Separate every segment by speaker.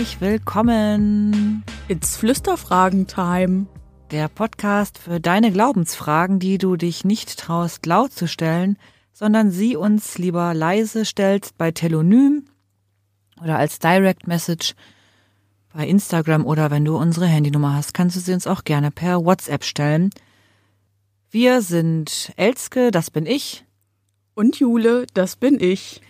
Speaker 1: herzlich willkommen.
Speaker 2: It's Flüsterfragen-Time.
Speaker 1: Der Podcast für deine Glaubensfragen, die du dich nicht traust, laut zu stellen, sondern sie uns lieber leise stellst bei Telonym oder als Direct Message bei Instagram oder wenn du unsere Handynummer hast, kannst du sie uns auch gerne per WhatsApp stellen. Wir sind Elske, das bin ich.
Speaker 2: Und Jule, das bin ich.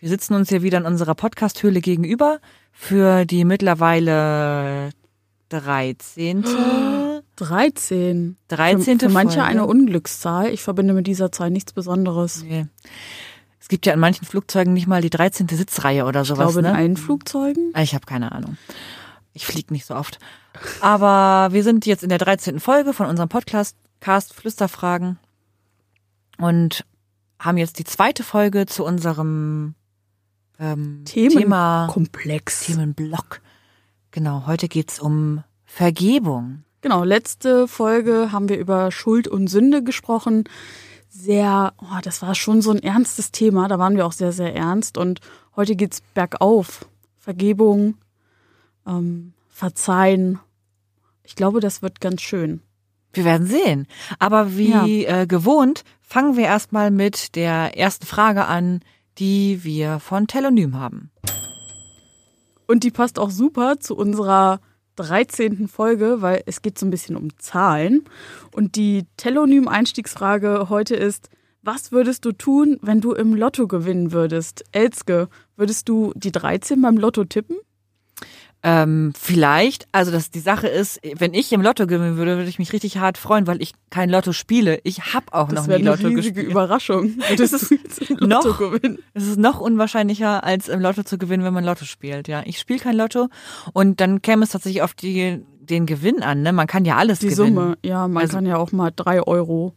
Speaker 1: Wir sitzen uns hier wieder in unserer Podcast-Höhle gegenüber für die mittlerweile 13.
Speaker 2: 13.
Speaker 1: 13.
Speaker 2: Für, für manche eine Unglückszahl. Ich verbinde mit dieser Zahl nichts Besonderes.
Speaker 1: Nee. Es gibt ja in manchen Flugzeugen nicht mal die 13. Sitzreihe oder
Speaker 2: Ich
Speaker 1: sowas.
Speaker 2: glaube, in
Speaker 1: ne?
Speaker 2: allen Flugzeugen.
Speaker 1: Ich habe keine Ahnung. Ich fliege nicht so oft. Aber wir sind jetzt in der 13. Folge von unserem Podcast Cast Flüsterfragen und haben jetzt die zweite Folge zu unserem ähm, Thema
Speaker 2: Themenkomplex.
Speaker 1: Themenblock. Genau, heute geht's um Vergebung.
Speaker 2: Genau, letzte Folge haben wir über Schuld und Sünde gesprochen. Sehr, oh, das war schon so ein ernstes Thema, da waren wir auch sehr, sehr ernst. Und heute geht's bergauf. Vergebung, ähm, Verzeihen. Ich glaube, das wird ganz schön.
Speaker 1: Wir werden sehen. Aber wie äh, gewohnt fangen wir erstmal mit der ersten Frage an, die wir von Telonym haben.
Speaker 2: Und die passt auch super zu unserer 13. Folge, weil es geht so ein bisschen um Zahlen. Und die Telonym-Einstiegsfrage heute ist, was würdest du tun, wenn du im Lotto gewinnen würdest? Elske, würdest du die 13 beim Lotto tippen?
Speaker 1: Ähm, vielleicht, also das, die Sache ist, wenn ich im Lotto gewinnen würde, würde ich mich richtig hart freuen, weil ich kein Lotto spiele. Ich habe auch noch
Speaker 2: Das wäre
Speaker 1: nie
Speaker 2: eine
Speaker 1: Lotto gespielt.
Speaker 2: Überraschung. Würdest du jetzt im Lotto
Speaker 1: noch-
Speaker 2: gewinnen?
Speaker 1: Es ist noch unwahrscheinlicher, als im Lotto zu gewinnen, wenn man Lotto spielt. Ja, ich spiele kein Lotto und dann käme es tatsächlich auf die, den Gewinn an. Ne? Man kann ja alles
Speaker 2: Die
Speaker 1: gewinnen.
Speaker 2: Summe, ja, man
Speaker 1: Also-
Speaker 2: kann ja auch mal 3 Euro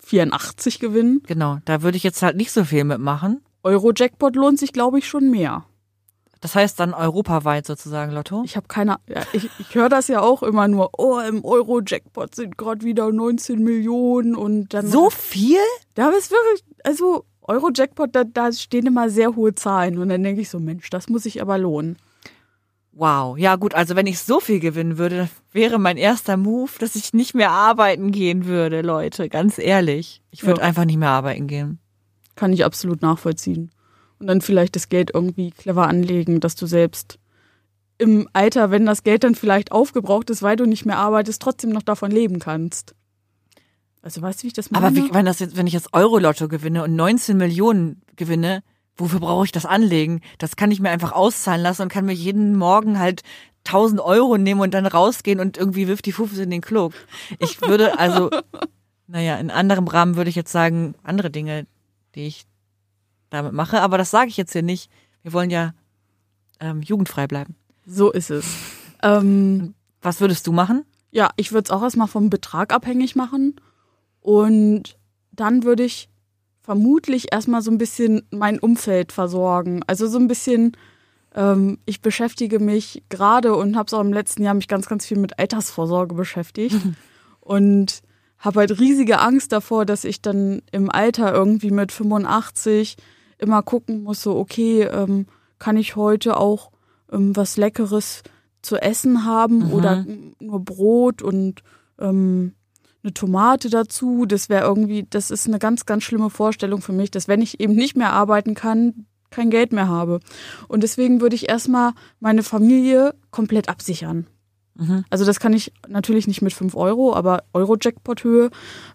Speaker 2: 84 gewinnen.
Speaker 1: Genau, da würde ich jetzt halt nicht so viel mitmachen.
Speaker 2: Euro-Jackpot lohnt sich, glaube ich, schon mehr.
Speaker 1: Das heißt dann europaweit sozusagen Lotto.
Speaker 2: Ich habe keine, ja, ich, ich höre das ja auch immer nur, oh, im Euro-Jackpot sind gerade wieder 19 Millionen und dann.
Speaker 1: so viel?
Speaker 2: Da ist wirklich, also Euro-Jackpot, da, da stehen immer sehr hohe Zahlen und dann denke ich so, Mensch, das muss sich aber lohnen.
Speaker 1: Wow. Ja gut, also wenn ich so viel gewinnen würde, wäre mein erster Move, dass ich nicht mehr arbeiten gehen würde, Leute. Ganz ehrlich. Ich würde
Speaker 2: Ja.
Speaker 1: einfach nicht mehr arbeiten gehen.
Speaker 2: Kann ich absolut nachvollziehen. Und dann vielleicht das Geld irgendwie clever anlegen, dass du selbst im Alter, wenn das Geld dann vielleicht aufgebraucht ist, weil du nicht mehr arbeitest, trotzdem noch davon leben kannst. Also weißt du, wie ich das meine?
Speaker 1: Aber wie, wenn das jetzt, wenn ich jetzt Euro-Lotto gewinne und 19 Millionen gewinne, wofür brauche ich das anlegen? Das kann ich mir einfach auszahlen lassen und kann mir jeden Morgen halt 1000 Euro nehmen und dann rausgehen und irgendwie wirft die Fuffe in den Klug. Ich würde also, naja, in anderem Rahmen würde ich jetzt sagen, andere Dinge, die ich damit mache, aber das sage ich jetzt hier nicht. Wir wollen ja ähm, jugendfrei bleiben.
Speaker 2: so ist es. Ähm,
Speaker 1: Was würdest du machen?
Speaker 2: Ja, ich würde es auch erstmal vom Betrag abhängig machen. Und dann würde ich vermutlich erstmal so ein bisschen mein Umfeld versorgen. Also so ein bisschen, ähm, ich beschäftige mich gerade und habe es auch im letzten Jahr mich ganz, ganz viel mit Altersvorsorge beschäftigt. und habe halt riesige Angst davor, dass ich dann im Alter irgendwie mit 85 immer gucken muss, so, okay, ähm, kann ich heute auch ähm, was Leckeres zu essen haben
Speaker 1: Mhm.
Speaker 2: oder nur Brot und ähm, eine Tomate dazu. Das wäre irgendwie, das ist eine ganz, ganz schlimme Vorstellung für mich, dass wenn ich eben nicht mehr arbeiten kann, kein Geld mehr habe. Und deswegen würde ich erstmal meine Familie komplett absichern.
Speaker 1: Mhm.
Speaker 2: Also das kann ich natürlich nicht mit 5 Euro, aber Euro-Jackpot-Höhe,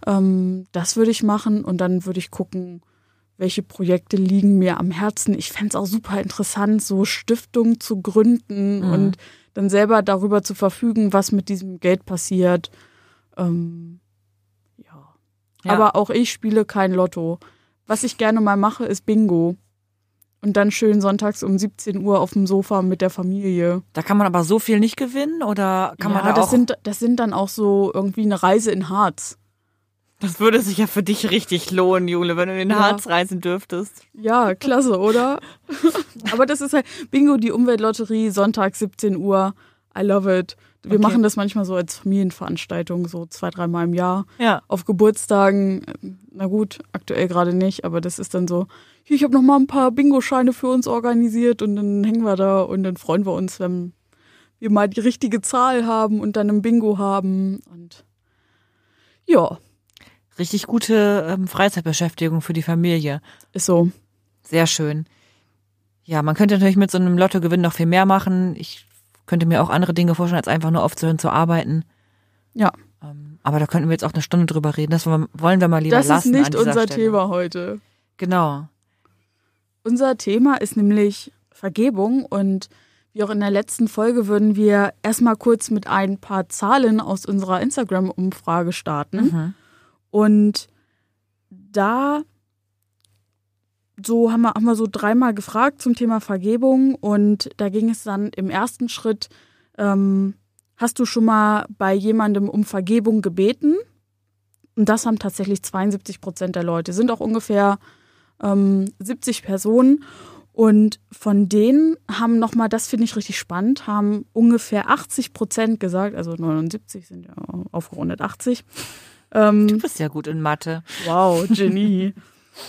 Speaker 2: ähm, das würde ich machen und dann würde ich gucken, welche Projekte liegen mir am Herzen. Ich fände es auch super interessant, so Stiftungen zu gründen
Speaker 1: Mhm.
Speaker 2: und dann selber darüber zu verfügen, was mit diesem Geld passiert. Ähm, ja.
Speaker 1: Ja.
Speaker 2: Aber auch ich spiele kein Lotto. Was ich gerne mal mache, ist Bingo. Und dann schön sonntags um 17 Uhr auf dem Sofa mit der Familie.
Speaker 1: Da kann man aber so viel nicht gewinnen oder kann
Speaker 2: ja,
Speaker 1: man da
Speaker 2: das
Speaker 1: auch?
Speaker 2: sind das sind dann auch so irgendwie eine Reise in Harz.
Speaker 1: Das würde sich ja für dich richtig lohnen, Jule, wenn du in den
Speaker 2: Ja.
Speaker 1: Harz reisen dürftest.
Speaker 2: Ja, klasse, oder? Aber das ist halt Bingo, die Umweltlotterie, Sonntag 17 Uhr. I love it. Wir
Speaker 1: Okay.
Speaker 2: machen das manchmal so als Familienveranstaltung, so zwei, dreimal im Jahr.
Speaker 1: Ja.
Speaker 2: Auf Geburtstagen, na gut, aktuell gerade nicht, aber das ist dann so, hier, ich habe noch mal ein paar Bingo-Scheine für uns organisiert und dann hängen wir da und dann freuen wir uns, wenn wir mal die richtige Zahl haben und dann ein Bingo haben und ja.
Speaker 1: Richtig gute ähm, Freizeitbeschäftigung für die Familie.
Speaker 2: Ist so.
Speaker 1: Sehr schön. Ja, man könnte natürlich mit so einem Lottogewinn noch viel mehr machen. Ich könnte mir auch andere Dinge vorstellen, als einfach nur aufzuhören zu arbeiten.
Speaker 2: Ja.
Speaker 1: Ähm, aber da könnten wir jetzt auch eine Stunde drüber reden. Das wollen wir mal lieber
Speaker 2: das
Speaker 1: lassen.
Speaker 2: Das ist nicht unser
Speaker 1: Stelle.
Speaker 2: Thema heute.
Speaker 1: Genau.
Speaker 2: Unser Thema ist nämlich Vergebung und wie auch in der letzten Folge würden wir erstmal kurz mit ein paar Zahlen aus unserer Instagram-Umfrage starten.
Speaker 1: Mhm.
Speaker 2: Und da so haben wir, haben wir so dreimal gefragt zum Thema Vergebung und da ging es dann im ersten Schritt, ähm, hast du schon mal bei jemandem um Vergebung gebeten? Und das haben tatsächlich 72 Prozent der Leute, sind auch ungefähr ähm, 70 Personen. Und von denen haben nochmal, das finde ich richtig spannend, haben ungefähr 80 Prozent gesagt, also 79 sind ja aufgerundet 80.
Speaker 1: Ähm, du bist ja gut in Mathe.
Speaker 2: Wow, Genie.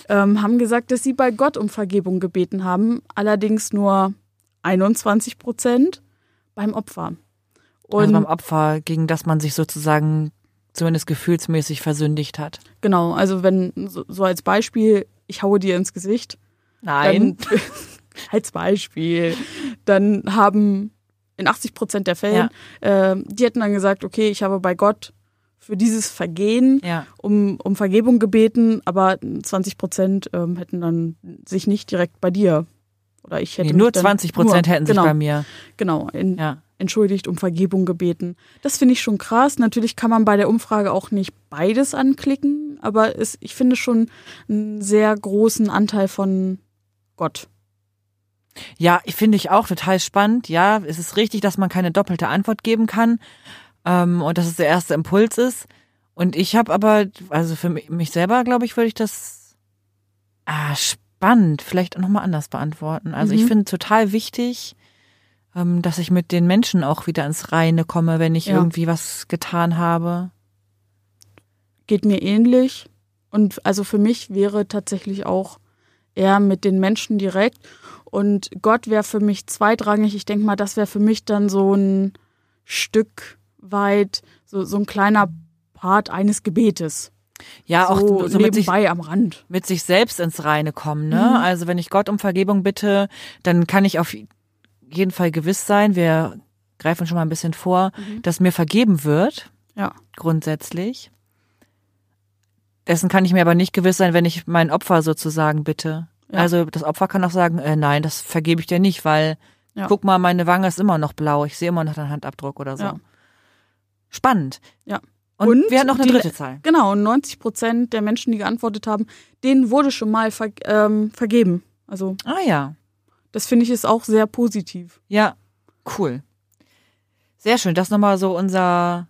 Speaker 2: ähm, haben gesagt, dass sie bei Gott um Vergebung gebeten haben, allerdings nur 21 Prozent beim Opfer.
Speaker 1: Und also beim Opfer, gegen das man sich sozusagen zumindest gefühlsmäßig versündigt hat.
Speaker 2: Genau, also wenn, so, so als Beispiel, ich haue dir ins Gesicht.
Speaker 1: Nein.
Speaker 2: Dann, als Beispiel. Dann haben in 80 Prozent der Fälle, ja. äh, die hätten dann gesagt, okay, ich habe bei Gott für dieses Vergehen
Speaker 1: ja.
Speaker 2: um, um Vergebung gebeten, aber 20 Prozent ähm, hätten dann sich nicht direkt bei dir. Oder ich hätte.
Speaker 1: Nee, nur 20 Prozent hätten
Speaker 2: genau,
Speaker 1: sich bei mir.
Speaker 2: Genau, in,
Speaker 1: ja.
Speaker 2: entschuldigt, um Vergebung gebeten. Das finde ich schon krass. Natürlich kann man bei der Umfrage auch nicht beides anklicken, aber es, ich finde schon einen sehr großen Anteil von Gott.
Speaker 1: Ja, finde ich auch total spannend. Ja, es ist richtig, dass man keine doppelte Antwort geben kann ähm, und dass es der erste Impuls ist. Und ich habe aber, also für mich selber, glaube ich, würde ich das ah, spannend vielleicht auch nochmal anders beantworten. Also mhm. ich finde total wichtig, ähm, dass ich mit den Menschen auch wieder ins Reine komme, wenn ich ja. irgendwie was getan habe.
Speaker 2: Geht mir ähnlich. Und also für mich wäre tatsächlich auch eher mit den Menschen direkt. Und Gott wäre für mich zweitrangig. Ich denke mal, das wäre für mich dann so ein Stück weit, so, so ein kleiner Part eines Gebetes.
Speaker 1: Ja, auch
Speaker 2: so,
Speaker 1: so
Speaker 2: mit
Speaker 1: sich,
Speaker 2: am Rand.
Speaker 1: Mit sich selbst ins Reine kommen, ne?
Speaker 2: Mhm.
Speaker 1: Also wenn ich Gott um Vergebung bitte, dann kann ich auf jeden Fall gewiss sein, wir greifen schon mal ein bisschen vor,
Speaker 2: Mhm.
Speaker 1: dass mir vergeben wird.
Speaker 2: Ja.
Speaker 1: Grundsätzlich. Dessen kann ich mir aber nicht gewiss sein, wenn ich mein Opfer sozusagen bitte.
Speaker 2: Ja.
Speaker 1: Also das Opfer kann auch sagen, äh, nein, das vergebe ich dir nicht, weil
Speaker 2: Ja.
Speaker 1: guck mal, meine Wange ist immer noch blau, ich sehe immer noch deinen Handabdruck oder so.
Speaker 2: Ja.
Speaker 1: Spannend.
Speaker 2: Ja.
Speaker 1: Und,
Speaker 2: Und
Speaker 1: wir hatten noch eine
Speaker 2: die-
Speaker 1: dritte Zahl.
Speaker 2: Genau, und 90 Prozent der Menschen, die geantwortet haben, denen wurde schon mal ver ähm, vergeben. Also
Speaker 1: Ah ja.
Speaker 2: das finde ich ist auch sehr positiv.
Speaker 1: Ja, cool. Sehr schön. Das nochmal so unser,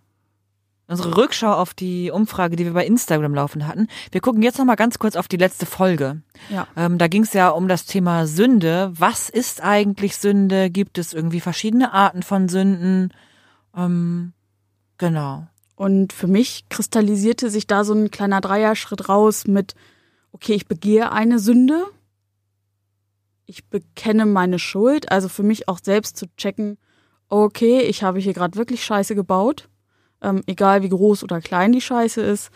Speaker 1: unsere Rückschau auf die Umfrage, die wir bei Instagram laufen hatten. Wir gucken jetzt nochmal ganz kurz auf die letzte Folge.
Speaker 2: Ja.
Speaker 1: Ähm, da ging es ja um das Thema Sünde. Was ist eigentlich Sünde? Gibt es irgendwie verschiedene Arten von Sünden? Ähm, genau.
Speaker 2: Und für mich kristallisierte sich da so ein kleiner Dreierschritt raus mit, okay, ich begehe eine Sünde, ich bekenne meine Schuld, also für mich auch selbst zu checken, okay, ich habe hier gerade wirklich Scheiße gebaut, ähm, egal wie groß oder klein die Scheiße ist.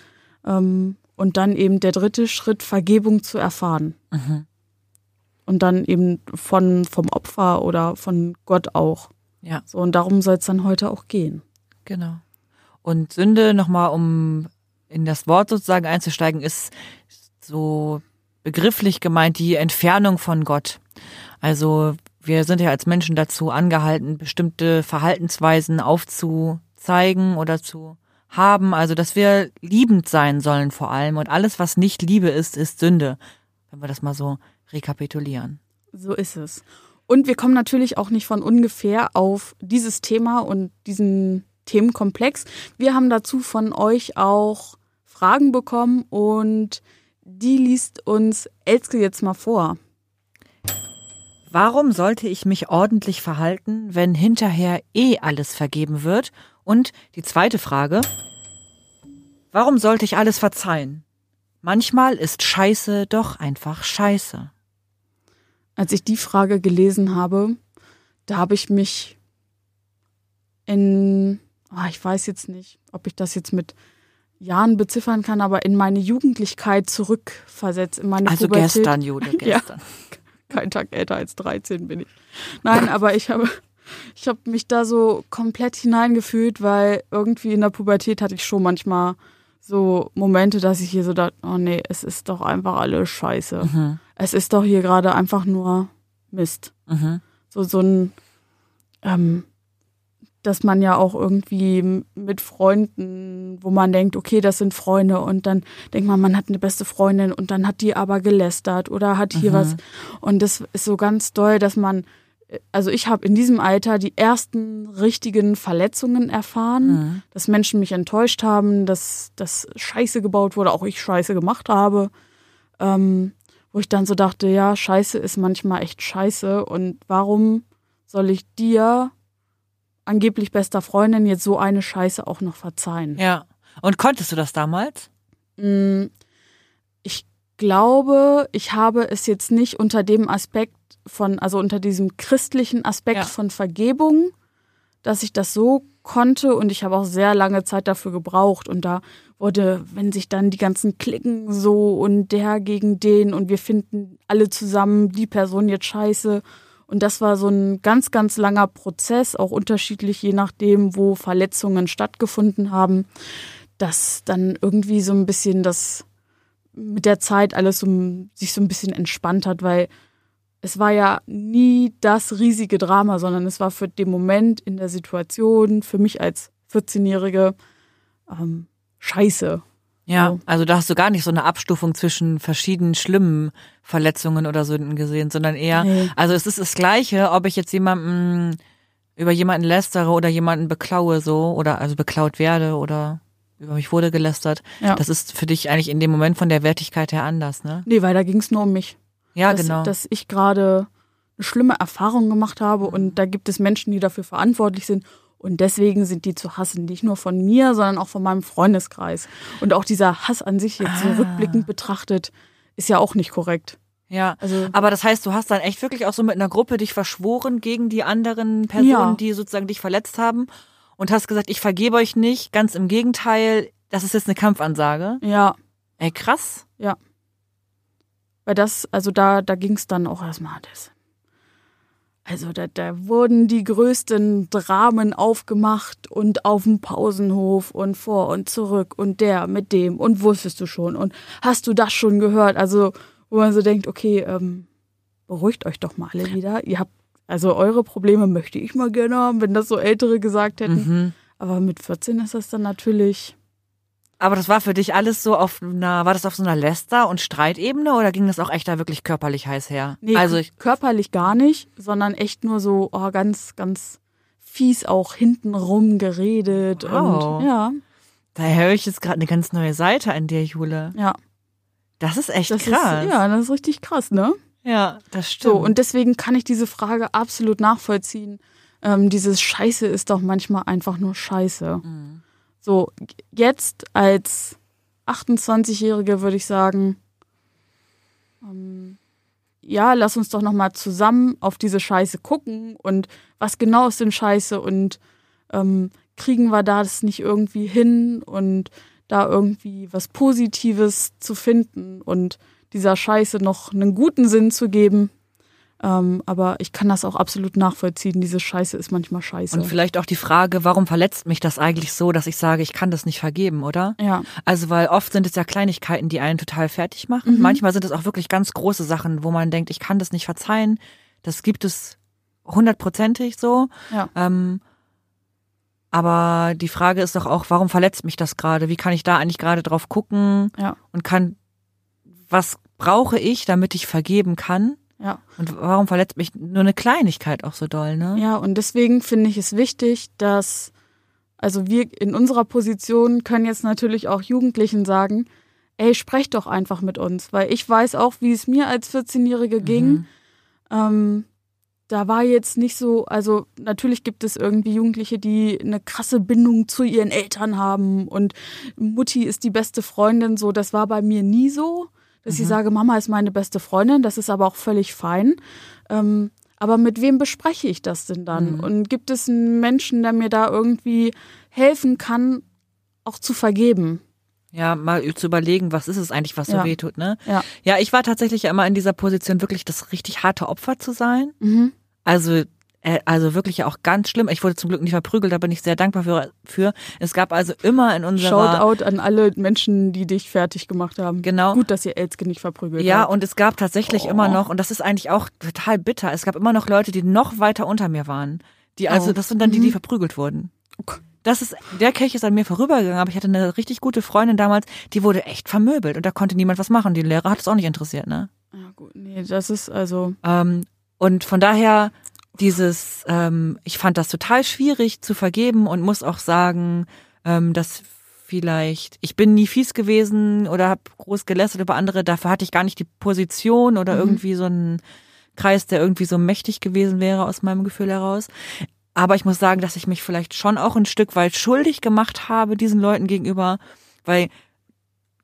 Speaker 2: Ähm, und dann eben der dritte Schritt, Vergebung zu erfahren.
Speaker 1: Mhm.
Speaker 2: Und dann eben von, vom Opfer oder von Gott auch.
Speaker 1: Ja.
Speaker 2: So, und darum soll es dann heute auch gehen.
Speaker 1: Genau. Und Sünde, nochmal um in das Wort sozusagen einzusteigen, ist so begrifflich gemeint die Entfernung von Gott. Also wir sind ja als Menschen dazu angehalten, bestimmte Verhaltensweisen aufzuzeigen oder zu haben. Also dass wir liebend sein sollen vor allem. Und alles, was nicht Liebe ist, ist Sünde. Wenn wir das mal so rekapitulieren.
Speaker 2: So ist es. Und wir kommen natürlich auch nicht von ungefähr auf dieses Thema und diesen Themenkomplex. Wir haben dazu von euch auch Fragen bekommen und die liest uns Elske jetzt mal vor.
Speaker 1: Warum sollte ich mich ordentlich verhalten, wenn hinterher eh alles vergeben wird? Und die zweite Frage, warum sollte ich alles verzeihen? Manchmal ist Scheiße doch einfach Scheiße.
Speaker 2: als ich die Frage gelesen habe, da habe ich mich in, oh, ich weiß jetzt nicht, ob ich das jetzt mit Jahren beziffern kann, aber in meine Jugendlichkeit zurückversetzt, in meine
Speaker 1: Also
Speaker 2: Pubertät.
Speaker 1: gestern, Jude,
Speaker 2: Ja.
Speaker 1: gestern.
Speaker 2: Kein Tag älter als 13 bin ich. Nein, aber ich habe, ich habe mich da so komplett hineingefühlt, weil irgendwie in der Pubertät hatte ich schon manchmal so Momente, dass ich hier so dachte, oh nee, es ist doch einfach alles scheiße.
Speaker 1: Mhm.
Speaker 2: Es ist doch hier gerade einfach nur Mist.
Speaker 1: Mhm.
Speaker 2: So, so ein, ähm, dass man ja auch irgendwie mit Freunden, wo man denkt, okay, das sind Freunde und dann denkt man, man hat eine beste Freundin und dann hat die aber gelästert oder hat hier
Speaker 1: Mhm.
Speaker 2: was. Und das ist so ganz doll, dass man, also ich habe in diesem Alter die ersten richtigen Verletzungen erfahren,
Speaker 1: Mhm.
Speaker 2: dass Menschen mich enttäuscht haben, dass das Scheiße gebaut wurde, auch ich Scheiße gemacht habe. Ähm, wo ich dann so dachte, ja, Scheiße ist manchmal echt Scheiße und warum soll ich dir, angeblich bester Freundin, jetzt so eine Scheiße auch noch verzeihen?
Speaker 1: Ja. Und konntest du das damals?
Speaker 2: Mm, Ich glaube, ich habe es jetzt nicht unter dem Aspekt von, also unter diesem christlichen Aspekt
Speaker 1: Ja.
Speaker 2: von Vergebung, dass ich das so konnte und ich habe auch sehr lange Zeit dafür gebraucht und da wurde, wenn sich dann die ganzen Klicken so und der gegen den und wir finden alle zusammen die Person jetzt scheiße und das war so ein ganz, ganz langer Prozess, auch unterschiedlich je nachdem, wo Verletzungen stattgefunden haben, dass dann irgendwie so ein bisschen das mit der Zeit alles so, sich so ein bisschen entspannt hat, weil es war ja nie das riesige Drama, sondern es war für den Moment in der Situation, für mich als 14-Jährige, ähm, scheiße.
Speaker 1: Ja.
Speaker 2: So.
Speaker 1: Also da hast du gar nicht so eine Abstufung zwischen verschiedenen schlimmen Verletzungen oder Sünden gesehen, sondern eher,
Speaker 2: Nee.
Speaker 1: also es ist das Gleiche, ob ich jetzt jemanden über jemanden lästere oder jemanden beklaue so oder also beklaut werde oder über mich wurde gelästert.
Speaker 2: Ja.
Speaker 1: Das ist für dich eigentlich in dem Moment von der Wertigkeit her anders, ne?
Speaker 2: Nee, weil da ging es nur um mich.
Speaker 1: Ja,
Speaker 2: dass,
Speaker 1: genau.
Speaker 2: dass ich gerade eine schlimme Erfahrung gemacht habe und da gibt es Menschen, die dafür verantwortlich sind und deswegen sind die zu hassen, nicht nur von mir, sondern auch von meinem Freundeskreis. Und auch dieser Hass an sich jetzt so
Speaker 1: Ah.
Speaker 2: rückblickend betrachtet, ist ja auch nicht korrekt.
Speaker 1: ja.
Speaker 2: Also
Speaker 1: Aber das heißt, du hast dann echt wirklich auch so mit einer Gruppe dich verschworen gegen die anderen Personen,
Speaker 2: Ja.
Speaker 1: die sozusagen dich verletzt haben und hast gesagt, ich vergebe euch nicht. Ganz im Gegenteil, das ist jetzt eine Kampfansage.
Speaker 2: ja,
Speaker 1: Ey, krass.
Speaker 2: Weil das, also da, da ging es dann auch erstmal das. Also da, da wurden die größten Dramen aufgemacht und auf dem Pausenhof und vor und zurück und der mit dem und wusstest du schon und hast du das schon gehört? Also wo man so denkt, okay, ähm, beruhigt euch doch mal alle wieder. Ihr habt, also eure Probleme möchte ich mal gerne haben, wenn das so Ältere gesagt hätten.
Speaker 1: Mhm.
Speaker 2: Aber mit 14 ist das dann natürlich.
Speaker 1: Aber das war für dich alles so auf einer, war das auf so einer Läster- und Streitebene oder ging das auch echt da wirklich körperlich heiß her?
Speaker 2: Nee,
Speaker 1: also ich,
Speaker 2: körperlich gar nicht, sondern echt nur so oh, ganz, ganz fies auch hintenrum geredet
Speaker 1: Wow.
Speaker 2: und ja,
Speaker 1: da höre ich jetzt gerade eine ganz neue Seite an dir, Jule.
Speaker 2: ja,
Speaker 1: Das ist echt
Speaker 2: das
Speaker 1: krass.
Speaker 2: ist ja, das ist richtig krass, ne?
Speaker 1: ja, das stimmt.
Speaker 2: So und deswegen kann ich diese Frage absolut nachvollziehen. Ähm, dieses Scheiße ist doch manchmal einfach nur Scheiße.
Speaker 1: Mhm.
Speaker 2: So jetzt als 28-Jährige würde ich sagen, ähm, ja, lass uns doch noch mal zusammen auf diese Scheiße gucken und was genau ist denn Scheiße und ähm, kriegen wir da das nicht irgendwie hin und da irgendwie was Positives zu finden und dieser Scheiße noch einen guten Sinn zu geben. Ähm, aber ich kann das auch absolut nachvollziehen. Diese Scheiße ist manchmal scheiße.
Speaker 1: Und vielleicht auch die Frage, warum verletzt mich das eigentlich so, dass ich sage, ich kann das nicht vergeben, oder?
Speaker 2: ja,
Speaker 1: Also, weil oft sind es ja Kleinigkeiten, die einen total fertig machen.
Speaker 2: Mhm.
Speaker 1: Manchmal sind es auch wirklich ganz große Sachen, wo man denkt, ich kann das nicht verzeihen. Das gibt es hundertprozentig so.
Speaker 2: ja,
Speaker 1: Ähm, aber die Frage ist doch auch, warum verletzt mich das gerade? Wie kann ich da eigentlich gerade drauf gucken
Speaker 2: ja,
Speaker 1: und kann, was brauche ich, damit ich vergeben kann?
Speaker 2: Ja.
Speaker 1: Und warum verletzt mich nur eine Kleinigkeit auch so doll, ne?
Speaker 2: Ja, und deswegen finde ich es wichtig, dass, also wir in unserer Position können jetzt natürlich auch Jugendlichen sagen, ey, sprecht doch einfach mit uns, weil ich weiß auch, wie es mir als 14-Jährige ging.
Speaker 1: Mhm.
Speaker 2: Ähm, da war jetzt nicht so, also natürlich gibt es irgendwie Jugendliche, die eine krasse Bindung zu ihren Eltern haben und Mutti ist die beste Freundin, so, das war bei mir nie so. Dass ich sage, Mama ist meine beste Freundin, das ist aber auch völlig fein. Ähm, aber mit wem bespreche ich das denn dann?
Speaker 1: Mhm.
Speaker 2: Und gibt es einen Menschen, der mir da irgendwie helfen kann, auch zu vergeben?
Speaker 1: Ja, mal zu überlegen, was ist es eigentlich, was so
Speaker 2: Ja.
Speaker 1: wehtut, ne?
Speaker 2: Ja.
Speaker 1: Ja, ich war tatsächlich immer in dieser Position, wirklich das richtig harte Opfer zu sein.
Speaker 2: Mhm.
Speaker 1: Also, also wirklich auch ganz schlimm. Ich wurde zum Glück nicht verprügelt, da bin ich sehr dankbar für. für. Es gab also immer in unserer
Speaker 2: Shoutout an alle Menschen, die dich fertig gemacht haben.
Speaker 1: Genau.
Speaker 2: Gut, dass ihr Elske nicht verprügelt
Speaker 1: Ja,
Speaker 2: habt.
Speaker 1: und es gab tatsächlich
Speaker 2: Oh.
Speaker 1: immer noch, und das ist eigentlich auch total bitter, es gab immer noch Leute, die noch weiter unter mir waren. Die, also,
Speaker 2: Oh.
Speaker 1: das sind dann die, die verprügelt wurden. Das ist, der Kelch ist an mir vorübergegangen, aber ich hatte eine richtig gute Freundin damals, die wurde echt vermöbelt und da konnte niemand was machen. Die Lehrer hat es auch nicht interessiert, ne?
Speaker 2: Ja, gut, nee, das ist also.
Speaker 1: Ähm, und von daher dieses, ähm, ich fand das total schwierig zu vergeben und muss auch sagen, ähm, dass vielleicht, ich bin nie fies gewesen oder habe groß gelästert über andere, dafür hatte ich gar nicht die Position oder irgendwie so einen Kreis, der irgendwie so mächtig gewesen wäre aus meinem Gefühl heraus. Aber ich muss sagen, dass ich mich vielleicht schon auch ein Stück weit schuldig gemacht habe diesen Leuten gegenüber, weil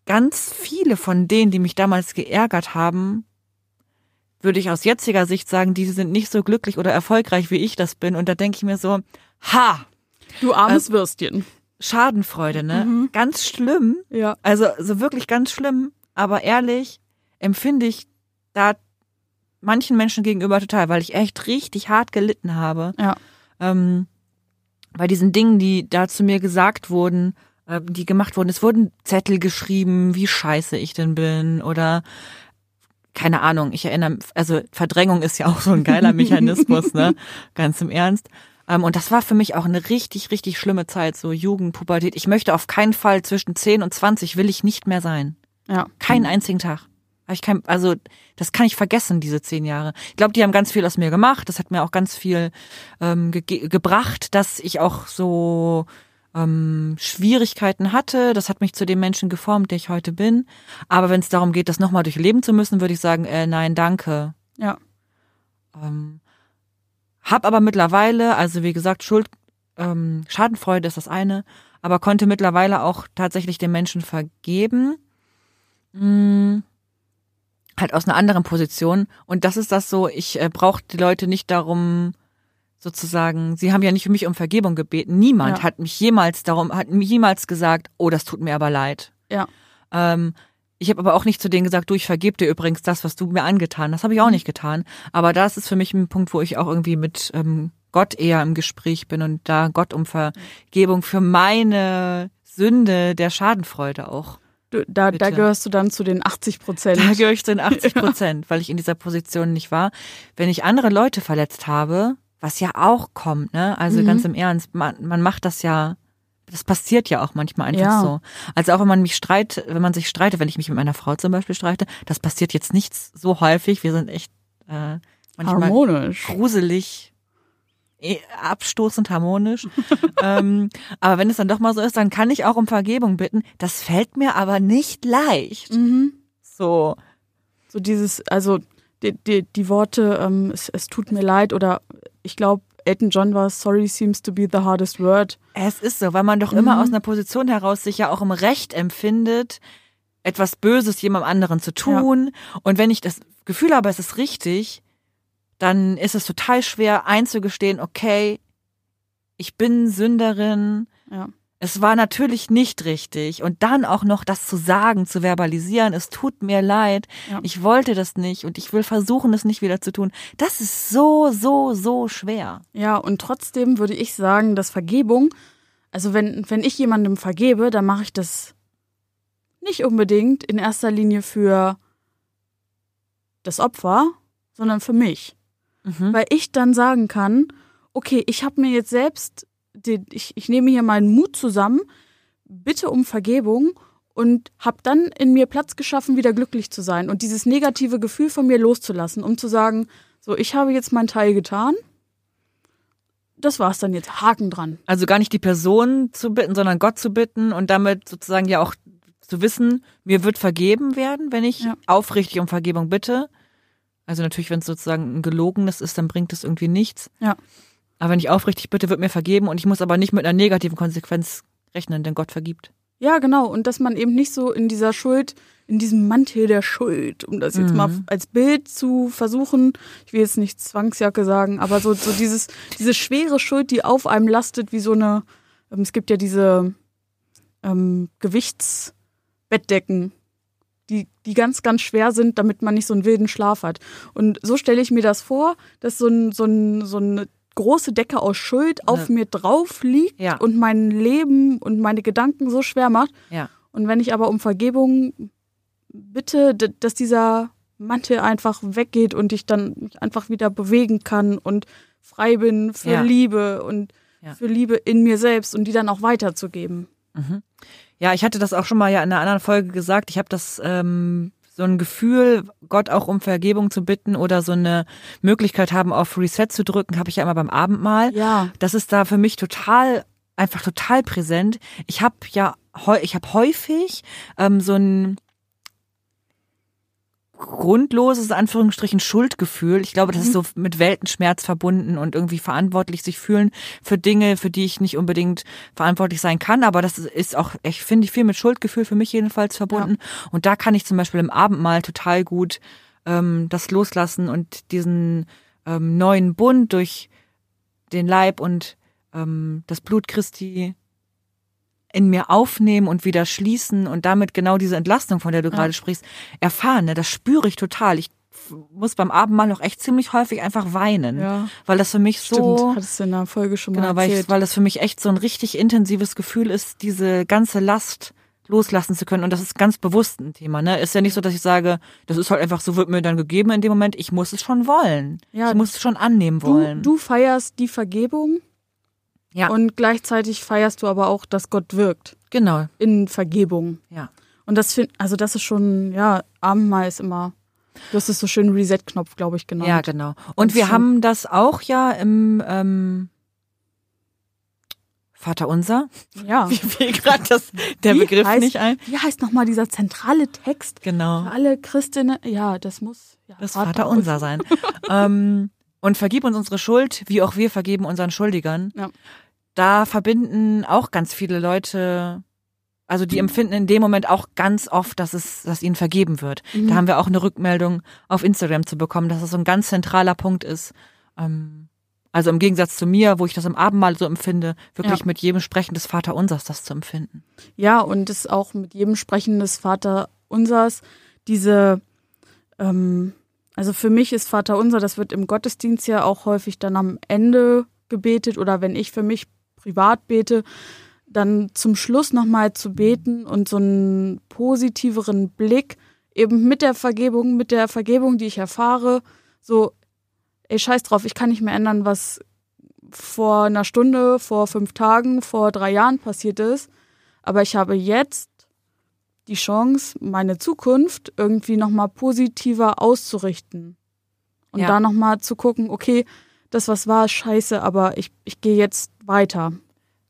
Speaker 1: ganz viele von denen, die mich damals geärgert haben, würde ich aus jetziger Sicht sagen, die sind nicht so glücklich oder erfolgreich, wie ich das bin. Und da denke ich mir so, ha,
Speaker 2: Du armes Würstchen.
Speaker 1: Schadenfreude, ne? Ganz schlimm.
Speaker 2: Ja.
Speaker 1: Also so wirklich ganz schlimm. Aber ehrlich empfinde ich da manchen Menschen gegenüber total, weil ich echt richtig hart gelitten habe.
Speaker 2: Ja.
Speaker 1: Ähm, bei diesen Dingen, die da zu mir gesagt wurden, äh, die gemacht wurden. Es wurden Zettel geschrieben, wie scheiße ich denn bin oder keine Ahnung, ich erinnere, also Verdrängung ist ja auch so ein geiler Mechanismus, ne? Ganz im Ernst. Ähm, und das war für mich auch eine richtig, richtig schlimme Zeit, so Jugend, Pubertät. Ich möchte auf keinen Fall zwischen 10 und 20 will ich nicht mehr sein.
Speaker 2: Ja.
Speaker 1: Keinen einzigen Tag. Ich kein, also das kann ich vergessen, diese zehn Jahre. Ich glaube, die haben ganz viel aus mir gemacht. Das hat mir auch ganz viel ähm, ge gebracht, dass ich auch so ähm, Schwierigkeiten hatte. Das hat mich zu dem Menschen geformt, der ich heute bin. Aber wenn es darum geht, das nochmal durchleben zu müssen, würde ich sagen, äh, nein, danke.
Speaker 2: Ja.
Speaker 1: Ähm, hab aber mittlerweile, also wie gesagt, Schuld, ähm, Schadenfreude ist das eine, aber konnte mittlerweile auch tatsächlich den Menschen vergeben. Hm, halt aus einer anderen Position. Und das ist das so, ich äh, brauche die Leute nicht darum, sozusagen, sie haben ja nicht für mich um Vergebung gebeten. Niemand
Speaker 2: Ja.
Speaker 1: hat mich jemals darum, hat mir jemals gesagt, oh, das tut mir aber leid.
Speaker 2: Ja.
Speaker 1: Ähm, ich habe aber auch nicht zu denen gesagt, du, ich vergebe dir übrigens das, was du mir angetan. Das habe ich auch nicht getan. Aber das ist für mich ein Punkt, wo ich auch irgendwie mit ähm, Gott eher im Gespräch bin und da Gott um Vergebung für meine Sünde der Schadenfreude auch.
Speaker 2: Du, da, da gehörst du dann zu den 80 Prozent.
Speaker 1: Da gehöre ich zu den 80 Prozent, weil ich in dieser Position nicht war. Wenn ich andere Leute verletzt habe, was ja auch kommt, ne? Also
Speaker 2: Mhm.
Speaker 1: ganz im Ernst, man, man macht das ja, das passiert ja auch manchmal einfach
Speaker 2: Ja.
Speaker 1: so. Also auch wenn man mich streitet, wenn man sich streitet, wenn ich mich mit meiner Frau zum Beispiel streite, das passiert jetzt nicht so häufig. Wir sind echt äh, manchmal
Speaker 2: Harmonisch.
Speaker 1: gruselig, eh, abstoßend harmonisch. ähm, aber wenn es dann doch mal so ist, dann kann ich auch um Vergebung bitten. Das fällt mir aber nicht leicht.
Speaker 2: Mhm.
Speaker 1: So.
Speaker 2: So dieses, also die, die, die Worte, ähm, es, es tut mir leid oder ich glaube, Elton John war Sorry seems to be the hardest word.
Speaker 1: Es ist so, weil man doch immer aus einer Position heraus sich ja auch im Recht empfindet, etwas Böses jemandem anderen zu tun. Und wenn ich das Gefühl habe, es ist richtig, dann ist es total schwer einzugestehen, okay, ich bin Sünderin.
Speaker 2: Ja.
Speaker 1: Es war natürlich nicht richtig. Und dann auch noch das zu sagen, zu verbalisieren, es tut mir leid,
Speaker 2: Ja.
Speaker 1: ich wollte das nicht und ich will versuchen, es nicht wieder zu tun. Das ist so, so, so schwer.
Speaker 2: Ja, und trotzdem würde ich sagen, dass Vergebung, also wenn, wenn ich jemandem vergebe, dann mache ich das nicht unbedingt in erster Linie für das Opfer, sondern für mich.
Speaker 1: Mhm.
Speaker 2: Weil ich dann sagen kann, okay, ich habe mir jetzt selbst, die, ich, ich nehme hier meinen Mut zusammen, bitte um Vergebung und habe dann in mir Platz geschaffen, wieder glücklich zu sein und dieses negative Gefühl von mir loszulassen, um zu sagen, so, ich habe jetzt meinen Teil getan. Das war's dann jetzt. Haken dran.
Speaker 1: Also gar nicht die Person zu bitten, sondern Gott zu bitten und damit sozusagen ja auch zu wissen, mir wird vergeben werden, wenn ich
Speaker 2: Ja.
Speaker 1: aufrichtig um Vergebung bitte. Also natürlich, wenn es sozusagen ein gelogenes ist, dann bringt es irgendwie nichts.
Speaker 2: Ja.
Speaker 1: Aber wenn ich aufrichtig bitte, wird mir vergeben und ich muss aber nicht mit einer negativen Konsequenz rechnen, denn Gott vergibt.
Speaker 2: Ja, genau. Und dass man eben nicht so in dieser Schuld, in diesem Mantel der Schuld, um das jetzt
Speaker 1: Mhm.
Speaker 2: mal als Bild zu versuchen, ich will jetzt nicht Zwangsjacke sagen, aber so, so dieses, diese schwere Schuld, die auf einem lastet, wie so eine, ähm, es gibt ja diese ähm, Gewichtsbettdecken, die, die ganz, ganz schwer sind, damit man nicht so einen wilden Schlaf hat. Und so stelle ich mir das vor, dass so, ein, so, ein, so eine große Decke aus Schuld auf mir drauf liegt
Speaker 1: Ja.
Speaker 2: und mein Leben und meine Gedanken so schwer macht.
Speaker 1: Ja.
Speaker 2: Und wenn ich aber um Vergebung bitte, dass dieser Mantel einfach weggeht und ich dann mich einfach wieder bewegen kann und frei bin für
Speaker 1: Ja.
Speaker 2: Liebe und für Liebe in mir selbst und die dann auch weiterzugeben.
Speaker 1: Ja, ich hatte das auch schon mal ja in einer anderen Folge gesagt. Ich habe das ähm, so ein Gefühl, Gott auch um Vergebung zu bitten oder so eine Möglichkeit haben, auf Reset zu drücken, habe ich ja immer beim Abendmahl.
Speaker 2: Ja.
Speaker 1: Das ist da für mich total, einfach total präsent. Ich habe ja, ich habe häufig ähm, so ein grundloses, Anführungsstrichen, Schuldgefühl. Ich glaube, das ist so mit Weltenschmerz verbunden und irgendwie verantwortlich sich fühlen für Dinge, für die ich nicht unbedingt verantwortlich sein kann. Aber das ist auch, ich finde, viel mit Schuldgefühl für mich jedenfalls verbunden. Und da kann ich zum Beispiel im Abendmahl total gut ähm, das loslassen und diesen ähm, neuen Bund durch den Leib und ähm, das Blut Christi in mir aufnehmen und wieder schließen und damit genau diese Entlastung, von der du gerade sprichst, erfahren. Ne? Das spüre ich total. Ich muss beim Abendmahl auch echt ziemlich häufig einfach weinen,
Speaker 2: Ja.
Speaker 1: weil das für mich so
Speaker 2: Stimmt, hattest du in der Folge schon
Speaker 1: Genau,
Speaker 2: mal
Speaker 1: weil,
Speaker 2: erzählt.
Speaker 1: ich, weil das für mich echt so ein richtig intensives Gefühl ist, diese ganze Last loslassen zu können. Und das ist ganz bewusst ein Thema. Ne? Ist ja nicht so, dass ich sage, das ist halt einfach so, wird mir dann gegeben in dem Moment. Ich muss es schon wollen.
Speaker 2: Ja,
Speaker 1: ich muss es schon annehmen
Speaker 2: du,
Speaker 1: wollen.
Speaker 2: du feierst die Vergebung
Speaker 1: ja,
Speaker 2: und gleichzeitig feierst du aber auch, dass Gott wirkt
Speaker 1: genau.
Speaker 2: in Vergebung.
Speaker 1: Ja.
Speaker 2: Und das find, also das ist schon, ja, Abendmahl ist immer, du hast es so schön Reset-Knopf, glaube ich, genannt.
Speaker 1: Ja, genau. Und
Speaker 2: Das
Speaker 1: wir haben das auch ja im ähm, Vater Unser.
Speaker 2: Ja.
Speaker 1: Wie fiel gerade das der
Speaker 2: Wie
Speaker 1: Begriff
Speaker 2: heißt,
Speaker 1: nicht ein?
Speaker 2: Wie heißt nochmal dieser zentrale Text?
Speaker 1: Genau.
Speaker 2: Für alle Christinnen, ja, das muss ja,
Speaker 1: Das Vater unser sein. ähm, und vergib uns unsere Schuld, wie auch wir vergeben unseren Schuldigern.
Speaker 2: Ja.
Speaker 1: Da verbinden auch ganz viele Leute, also die empfinden in dem Moment auch ganz oft, dass es, dass ihnen vergeben wird.
Speaker 2: Mhm.
Speaker 1: Da haben wir auch eine Rückmeldung auf Instagram zu bekommen, dass es so ein ganz zentraler Punkt ist. Ähm, also im Gegensatz zu mir, wo ich das im Abendmahl so empfinde, wirklich
Speaker 2: Ja.
Speaker 1: mit jedem Sprechen des Vater unsers das zu empfinden.
Speaker 2: Ja, und es auch mit jedem Sprechen des Vater unsers, diese, ähm, also für mich ist Vater unser, das wird im Gottesdienst ja auch häufig dann am Ende gebetet oder wenn ich für mich privat bete, dann zum Schluss nochmal zu beten und so einen positiveren Blick eben mit der Vergebung, mit der Vergebung, die ich erfahre, so, ey, scheiß drauf, ich kann nicht mehr ändern, was vor einer Stunde, vor fünf Tagen, vor drei Jahren passiert ist. Aber ich habe jetzt die Chance, meine Zukunft irgendwie nochmal positiver auszurichten. Und
Speaker 1: Ja.
Speaker 2: da nochmal zu gucken, okay, das, was war, ist scheiße, aber ich, ich gehe jetzt weiter.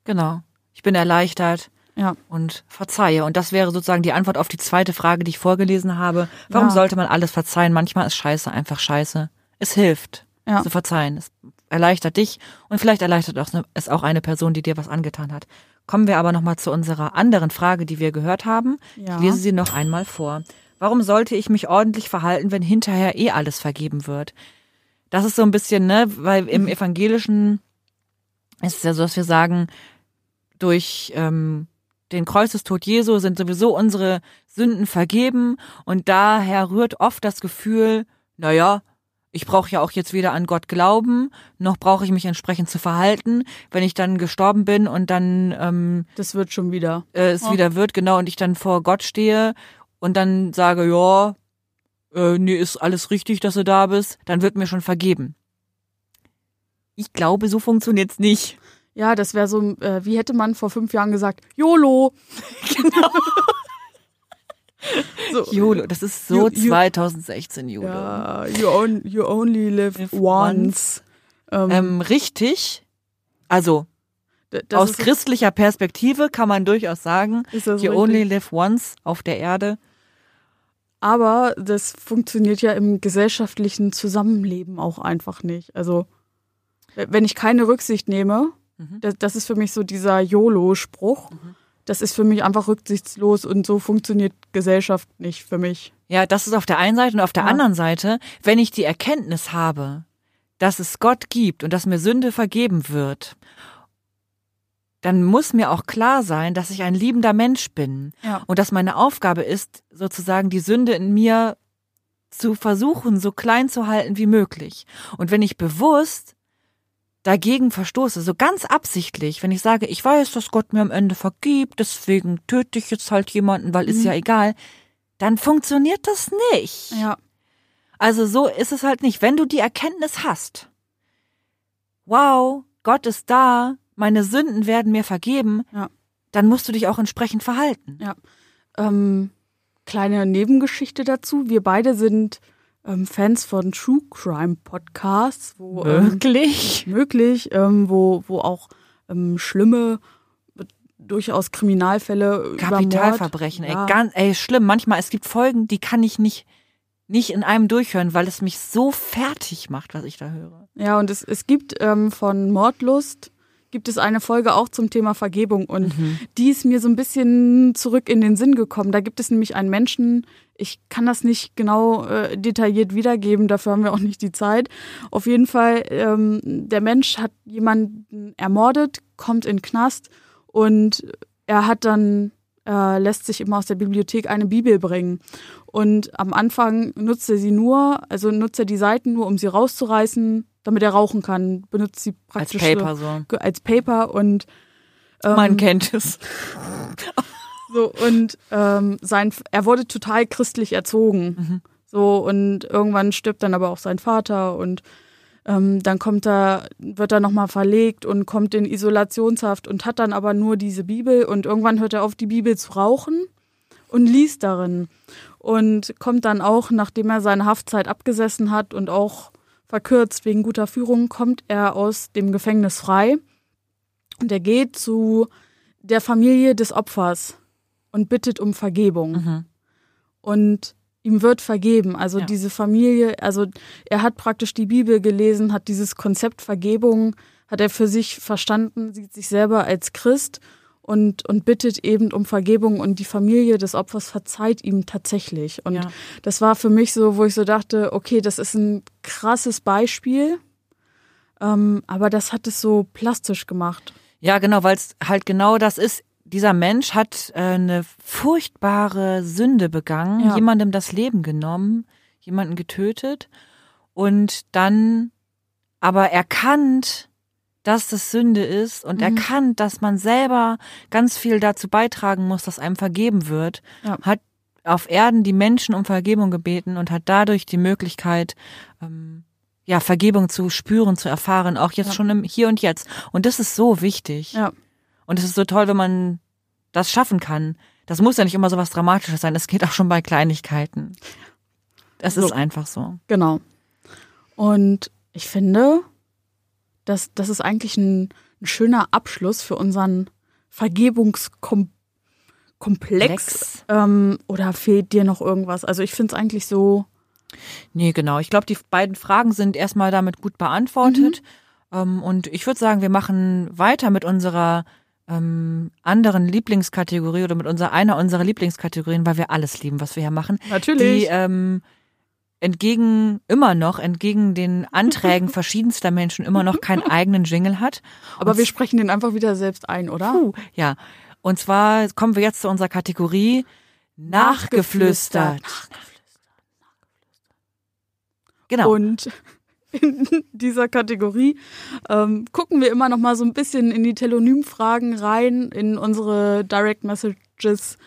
Speaker 1: Genau. Ich bin erleichtert.
Speaker 2: Ja.
Speaker 1: und verzeihe. Und das wäre sozusagen die Antwort auf die zweite Frage, die ich vorgelesen habe. Warum
Speaker 2: Ja.
Speaker 1: sollte man alles verzeihen? Manchmal ist Scheiße einfach Scheiße. Es hilft
Speaker 2: Ja.
Speaker 1: zu verzeihen. Es erleichtert dich und vielleicht erleichtert auch- es auch eine Person, die dir was angetan hat. Kommen wir aber nochmal zu unserer anderen Frage, die wir gehört haben.
Speaker 2: Ja.
Speaker 1: Ich lese sie noch einmal vor. Warum sollte ich mich ordentlich verhalten, wenn hinterher eh alles vergeben wird? Das ist so ein bisschen, ne, weil im Evangelischen ist es ja so, dass wir sagen, durch ähm, den Kreuzestod Jesu sind sowieso unsere Sünden vergeben und daher rührt oft das Gefühl, naja, ich brauche ja auch jetzt weder an Gott glauben, noch brauche ich mich entsprechend zu verhalten. Wenn ich dann gestorben bin und dann ähm,
Speaker 2: Das wird schon wieder.
Speaker 1: äh, es wieder wird, genau, und ich dann vor Gott stehe und dann sage, ja, äh, nee, ist alles richtig, dass du da bist, dann wird mir schon vergeben. Ich glaube, so funktioniert's nicht.
Speaker 2: Ja, das wäre so, äh, wie hätte man vor fünf Jahren gesagt, YOLO.
Speaker 1: Genau.
Speaker 2: so,
Speaker 1: Jolo, das ist so
Speaker 2: Ju- Ju-
Speaker 1: 2016 Jolo.
Speaker 2: Ja, you, on, you only live,
Speaker 1: Live
Speaker 2: once. Ähm,
Speaker 1: Ähm, richtig. Also, aus
Speaker 2: ist,
Speaker 1: christlicher Perspektive kann man durchaus sagen, you
Speaker 2: richtig.
Speaker 1: only live once auf der Erde.
Speaker 2: Aber das funktioniert ja im gesellschaftlichen Zusammenleben auch einfach nicht. Also, w- wenn ich keine Rücksicht nehme,
Speaker 1: Mhm.
Speaker 2: das, das ist für mich so dieser YOLO-Spruch, das ist für mich einfach rücksichtslos und so funktioniert Gesellschaft nicht für mich.
Speaker 1: Ja, das ist auf der einen Seite und auf der
Speaker 2: Ja.
Speaker 1: anderen Seite, wenn ich die Erkenntnis habe, dass es Gott gibt und dass mir Sünde vergeben wird, dann muss mir auch klar sein, dass ich ein liebender Mensch bin
Speaker 2: Ja.
Speaker 1: und dass meine Aufgabe ist, sozusagen die Sünde in mir zu versuchen, so klein zu halten wie möglich. Und wenn ich bewusst dagegen verstoße, so ganz absichtlich, wenn ich sage, ich weiß, dass Gott mir am Ende vergibt, deswegen töte ich jetzt halt jemanden, weil ist
Speaker 2: Mhm.
Speaker 1: ja egal, dann funktioniert das nicht.
Speaker 2: Ja.
Speaker 1: Also so ist es halt nicht. Wenn du die Erkenntnis hast, wow, Gott ist da, meine Sünden werden mir vergeben,
Speaker 2: Ja.
Speaker 1: dann musst du dich auch entsprechend verhalten.
Speaker 2: Ja. Ähm, kleine Nebengeschichte dazu. Wir beide sind ähm, Fans von True Crime Podcasts, wo ähm,
Speaker 1: Wirklich?
Speaker 2: möglich, ähm, wo, wo auch ähm, schlimme, äh, durchaus Kriminalfälle
Speaker 1: Kapitalverbrechen,
Speaker 2: ja,
Speaker 1: ey, ganz, ey, schlimm. Manchmal, es gibt Folgen, die kann ich nicht, nicht in einem durchhören, weil es mich so fertig macht, was ich da höre.
Speaker 2: Ja, und es, es gibt ähm, von Mordlust gibt es eine Folge auch zum Thema Vergebung und die ist mir so ein bisschen zurück in den Sinn gekommen. Da gibt es nämlich einen Menschen, ich kann das nicht genau äh, detailliert wiedergeben, dafür haben wir auch nicht die Zeit. Auf jeden Fall, ähm, der Mensch hat jemanden ermordet, kommt in Knast und er hat dann äh, lässt sich immer aus der Bibliothek eine Bibel bringen. Und am Anfang nutzt er sie nur, also nutzt er die Seiten nur, um sie rauszureißen, damit er rauchen kann. Benutzt sie
Speaker 1: Als
Speaker 2: praktisch
Speaker 1: Paper so.
Speaker 2: So, als Paper und ähm,
Speaker 1: Man kennt es.
Speaker 2: so und ähm, sein, er wurde total christlich erzogen.
Speaker 1: Mhm.
Speaker 2: So und irgendwann stirbt dann aber auch sein Vater und ähm, dann kommt er, wird er nochmal verlegt und kommt in Isolationshaft und hat dann aber nur diese Bibel und irgendwann hört er auf, die Bibel zu rauchen und liest darin. Und kommt dann auch, nachdem er seine Haftzeit abgesessen hat und auch verkürzt wegen guter Führung, kommt er aus dem Gefängnis frei. Und er geht zu der Familie des Opfers und bittet um Vergebung.
Speaker 1: Mhm.
Speaker 2: Und ihm wird vergeben. Also
Speaker 1: Ja.
Speaker 2: diese Familie, also er hat praktisch die Bibel gelesen, hat dieses Konzept Vergebung, hat er für sich verstanden, sieht sich selber als Christ und, und bittet eben um Vergebung und die Familie des Opfers verzeiht ihm tatsächlich. Und
Speaker 1: Ja.
Speaker 2: das war für mich so, wo ich so dachte, okay, das ist ein krasses Beispiel, ähm, aber das hat es so plastisch gemacht.
Speaker 1: Ja, genau, weil es halt genau das ist. Dieser Mensch hat äh, eine furchtbare Sünde begangen,
Speaker 2: Ja.
Speaker 1: jemandem das Leben genommen, jemanden getötet und dann aber erkannt, dass das Sünde ist und
Speaker 2: Mhm.
Speaker 1: erkannt, dass man selber ganz viel dazu beitragen muss, dass einem vergeben wird,
Speaker 2: Ja.
Speaker 1: hat auf Erden die Menschen um Vergebung gebeten und hat dadurch die Möglichkeit, ähm, ja, Vergebung zu spüren, zu erfahren, auch jetzt
Speaker 2: Ja.
Speaker 1: schon im Hier und Jetzt. Und das ist so wichtig.
Speaker 2: Ja.
Speaker 1: Und es ist so toll, wenn man das schaffen kann. Das muss ja nicht immer so was Dramatisches sein. Es geht auch schon bei Kleinigkeiten. Es
Speaker 2: So.
Speaker 1: ist einfach so.
Speaker 2: Genau. Und ich finde, dass das ist eigentlich ein, ein schöner Abschluss für unseren Vergebungskomplex.
Speaker 1: Lex.
Speaker 2: Ähm, oder fehlt dir noch irgendwas? Also ich finde es eigentlich so.
Speaker 1: Nee, genau. Ich glaube, die beiden Fragen sind erstmal damit gut beantwortet. Ähm, und ich würde sagen, wir machen weiter mit unserer ähm, anderen Lieblingskategorie oder mit unserer einer unserer Lieblingskategorien, weil wir alles lieben, was wir hier machen. Die ähm, entgegen immer noch, entgegen den Anträgen verschiedenster Menschen immer noch keinen eigenen Jingle hat.
Speaker 2: Aber
Speaker 1: Und
Speaker 2: wir sprechen den einfach wieder selbst ein, oder?
Speaker 1: Puh, ja. Und zwar kommen wir jetzt zu unserer Kategorie Nachgeflüstert. Genau.
Speaker 2: Und in dieser Kategorie ähm, gucken wir immer noch mal so ein bisschen in die Telonymfragen rein, in unsere Direct Messages,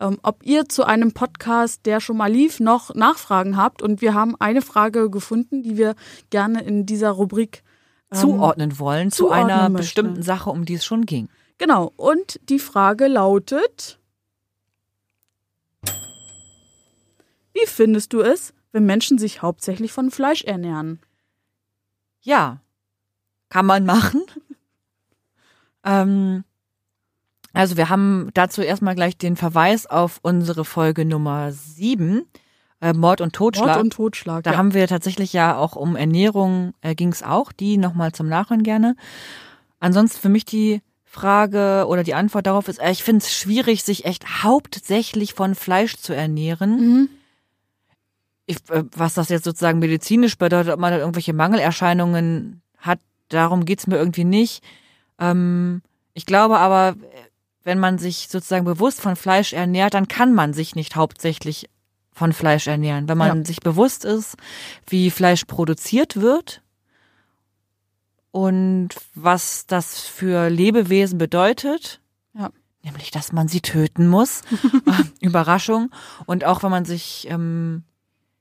Speaker 2: ähm, ob ihr zu einem Podcast, der schon mal lief, noch Nachfragen habt. Und wir haben eine Frage gefunden, die wir gerne in dieser Rubrik ähm,
Speaker 1: zuordnen wollen zu
Speaker 2: zuordnen
Speaker 1: einer
Speaker 2: möchte.
Speaker 1: bestimmten Sache, um die es schon ging.
Speaker 2: Genau. Und die Frage lautet: Wie findest du es, wenn Menschen sich hauptsächlich von Fleisch ernähren?
Speaker 1: Ja, kann man machen. ähm, also wir haben dazu erstmal gleich den Verweis auf unsere Folge Nummer sieben, äh, Mord und Totschlag.
Speaker 2: Mord und Totschlag.
Speaker 1: Da
Speaker 2: ja.
Speaker 1: haben wir tatsächlich ja auch um Ernährung äh, ging es auch, die nochmal zum Nachhören gerne. Ansonsten für mich die Frage oder die Antwort darauf ist, äh, ich finde es schwierig, sich echt hauptsächlich von Fleisch zu ernähren.
Speaker 2: Mhm.
Speaker 1: Ich, äh, was das jetzt sozusagen medizinisch bedeutet, ob man da irgendwelche Mangelerscheinungen hat, darum geht's mir irgendwie nicht. Ähm, ich glaube aber, wenn man sich sozusagen bewusst von Fleisch ernährt, dann kann man sich nicht hauptsächlich von Fleisch ernähren. Wenn man
Speaker 2: Ja.
Speaker 1: sich bewusst ist, wie Fleisch produziert wird und was das für Lebewesen bedeutet,
Speaker 2: Ja.
Speaker 1: nämlich, dass man sie töten muss. Überraschung. Und auch wenn man sich ähm,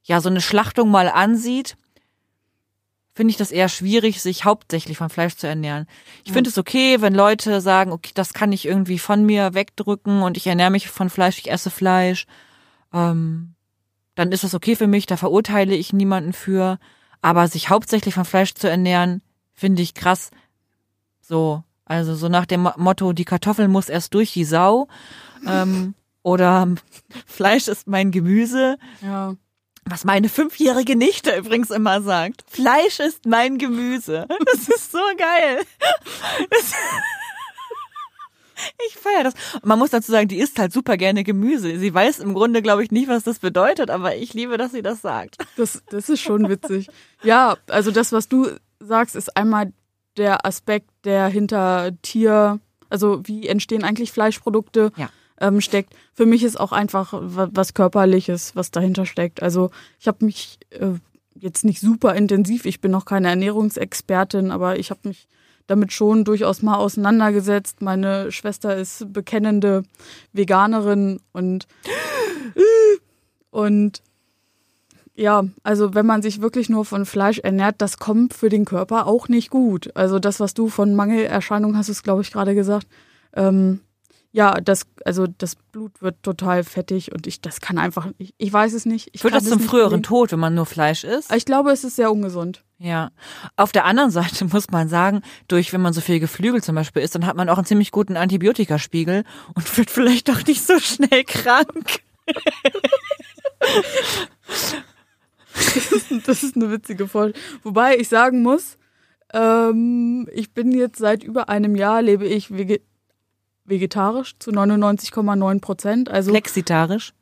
Speaker 1: ja so eine Schlachtung mal ansieht, finde ich das eher schwierig, sich hauptsächlich von Fleisch zu ernähren. Ich finde es okay, wenn Leute sagen, okay, das kann ich irgendwie von mir wegdrücken und ich ernähre mich von Fleisch, ich esse Fleisch. Ähm, dann ist das okay für mich, da verurteile ich niemanden für. Aber sich hauptsächlich von Fleisch zu ernähren, finde ich krass. So, also so nach dem Mo- Motto, die Kartoffel muss erst durch die Sau. Ähm, oder Fleisch ist mein Gemüse.
Speaker 2: Ja.
Speaker 1: Was meine fünfjährige Nichte übrigens immer sagt. Fleisch ist mein Gemüse. Das ist so geil. Das ich feiere das. Man muss dazu sagen, die isst halt super gerne Gemüse. Sie weiß im Grunde, glaube ich, nicht, was das bedeutet, aber ich liebe, dass sie das sagt.
Speaker 2: Das, das ist schon witzig. Ja, also das, was du sagst, ist einmal der Aspekt, der hinter Tier, also wie entstehen eigentlich Fleischprodukte,
Speaker 1: Ja.
Speaker 2: Ähm, steckt. Für mich ist auch einfach wa- was Körperliches, was dahinter steckt. Also ich habe mich äh, jetzt nicht super intensiv, ich bin noch keine Ernährungsexpertin, aber ich habe mich damit schon durchaus mal auseinandergesetzt. Meine Schwester ist bekennende Veganerin und und ja, also wenn man sich wirklich nur von Fleisch ernährt, das kommt für den Körper auch nicht gut. Also das, was du von Mangelerscheinungen hast, ist, glaube ich, gerade gesagt. Ähm, ja, das, also das Blut wird total fettig und ich, das kann einfach, ich, ich weiß es nicht. Ich
Speaker 1: Führt das zum früheren
Speaker 2: belegen.
Speaker 1: Tod, wenn man nur Fleisch isst?
Speaker 2: Ich glaube, es ist sehr ungesund.
Speaker 1: Ja. Auf der anderen Seite muss man sagen, durch, wenn man so viel Geflügel zum Beispiel isst, dann hat man auch einen ziemlich guten Antibiotikaspiegel und wird vielleicht doch nicht so schnell krank.
Speaker 2: Das ist eine witzige Vorstellung. Wobei ich sagen muss, ähm, ich bin jetzt seit über einem Jahr lebe ich vegetarisch zu 99,9 Prozent. Also
Speaker 1: Flexitarisch.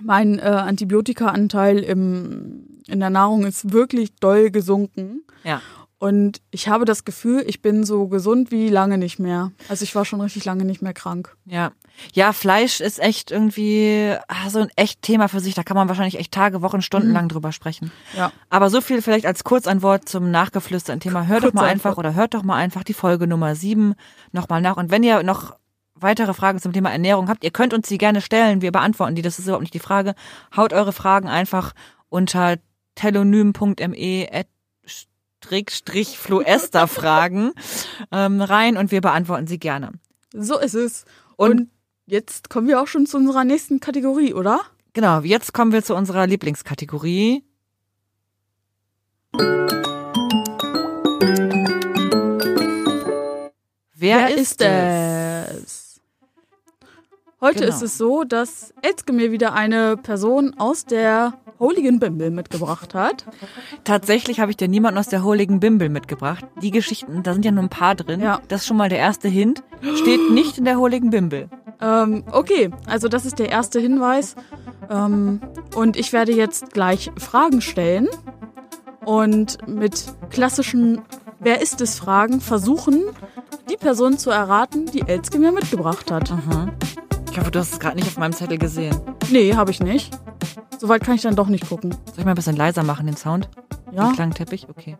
Speaker 2: mein äh, Antibiotikaanteil im, in der Nahrung ist wirklich doll gesunken.
Speaker 1: Ja.
Speaker 2: Und ich habe das Gefühl, ich bin so gesund wie lange nicht mehr. Also ich war schon richtig lange nicht mehr krank.
Speaker 1: Ja. Ja, Fleisch ist echt irgendwie ah, so ein echt Thema für sich. Da kann man wahrscheinlich echt Tage, Wochen, Stunden
Speaker 2: Mhm.
Speaker 1: lang drüber sprechen.
Speaker 2: Ja.
Speaker 1: Aber so viel vielleicht als Kurzantwort zum nachgeflüsterten Thema. Hört doch mal einfach oder hört doch mal einfach die Folge Nummer sieben nochmal nach. Und wenn ihr noch weitere Fragen zum Thema Ernährung habt, ihr könnt uns die gerne stellen. Wir beantworten die. Das ist überhaupt nicht die Frage. Haut eure Fragen einfach unter telonym.me Strich Fluester Fragen ähm, rein und wir beantworten sie gerne.
Speaker 2: So ist es.
Speaker 1: Und-
Speaker 2: Und, jetzt kommen wir auch schon zu unserer nächsten Kategorie, oder?
Speaker 1: Genau, jetzt kommen wir zu unserer Lieblingskategorie. Wer, ist, es?
Speaker 2: es? Heute
Speaker 1: Genau.
Speaker 2: ist es so, dass Elske mir wieder eine Person aus der Holigen Bimbel mitgebracht hat.
Speaker 1: Tatsächlich habe ich dir niemanden aus der Holigen Bimbel mitgebracht. Die Geschichten, da sind ja nur ein paar drin.
Speaker 2: Ja.
Speaker 1: Das ist schon mal der erste Hint. Steht nicht in der Holigen Bimbel.
Speaker 2: Ähm, okay, also das ist der erste Hinweis. Ähm, und ich werde jetzt gleich Fragen stellen und mit klassischen Wer ist es Fragen versuchen, die Person zu erraten, die Elske mir mitgebracht hat.
Speaker 1: Aha. Ich hoffe, du hast es gerade nicht auf meinem Zettel gesehen.
Speaker 2: Nee, habe ich nicht. Soweit kann ich dann doch nicht gucken.
Speaker 1: Soll ich mal ein bisschen leiser machen, den Sound?
Speaker 2: Ja,
Speaker 1: Den Klangteppich? Okay.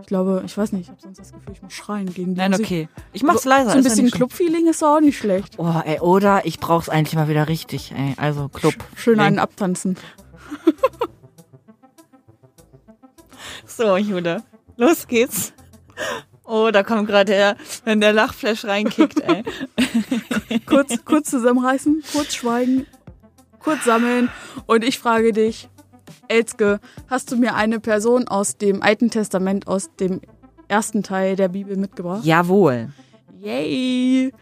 Speaker 2: ich glaube, ich weiß nicht, ich habe sonst das Gefühl, ich muss schreien gegen die
Speaker 1: Nein,
Speaker 2: Musik.
Speaker 1: okay. Ich mach's
Speaker 2: so,
Speaker 1: leiser.
Speaker 2: So ein bisschen. Club-Feeling ist auch nicht schlecht.
Speaker 1: Oh, ey, oder ich brauch's eigentlich mal wieder richtig, ey. Also Club.
Speaker 2: Schön einen abtanzen.
Speaker 1: So, Jude. Los geht's. Oh, da kommt gerade der, wenn der Lachflash reinkickt, ey.
Speaker 2: Kurz, kurz zusammenreißen, kurz schweigen, kurz sammeln. Und ich frage dich, Elske, hast du mir eine Person aus dem Alten Testament, aus dem ersten Teil der Bibel mitgebracht?
Speaker 1: Jawohl.
Speaker 2: Yay!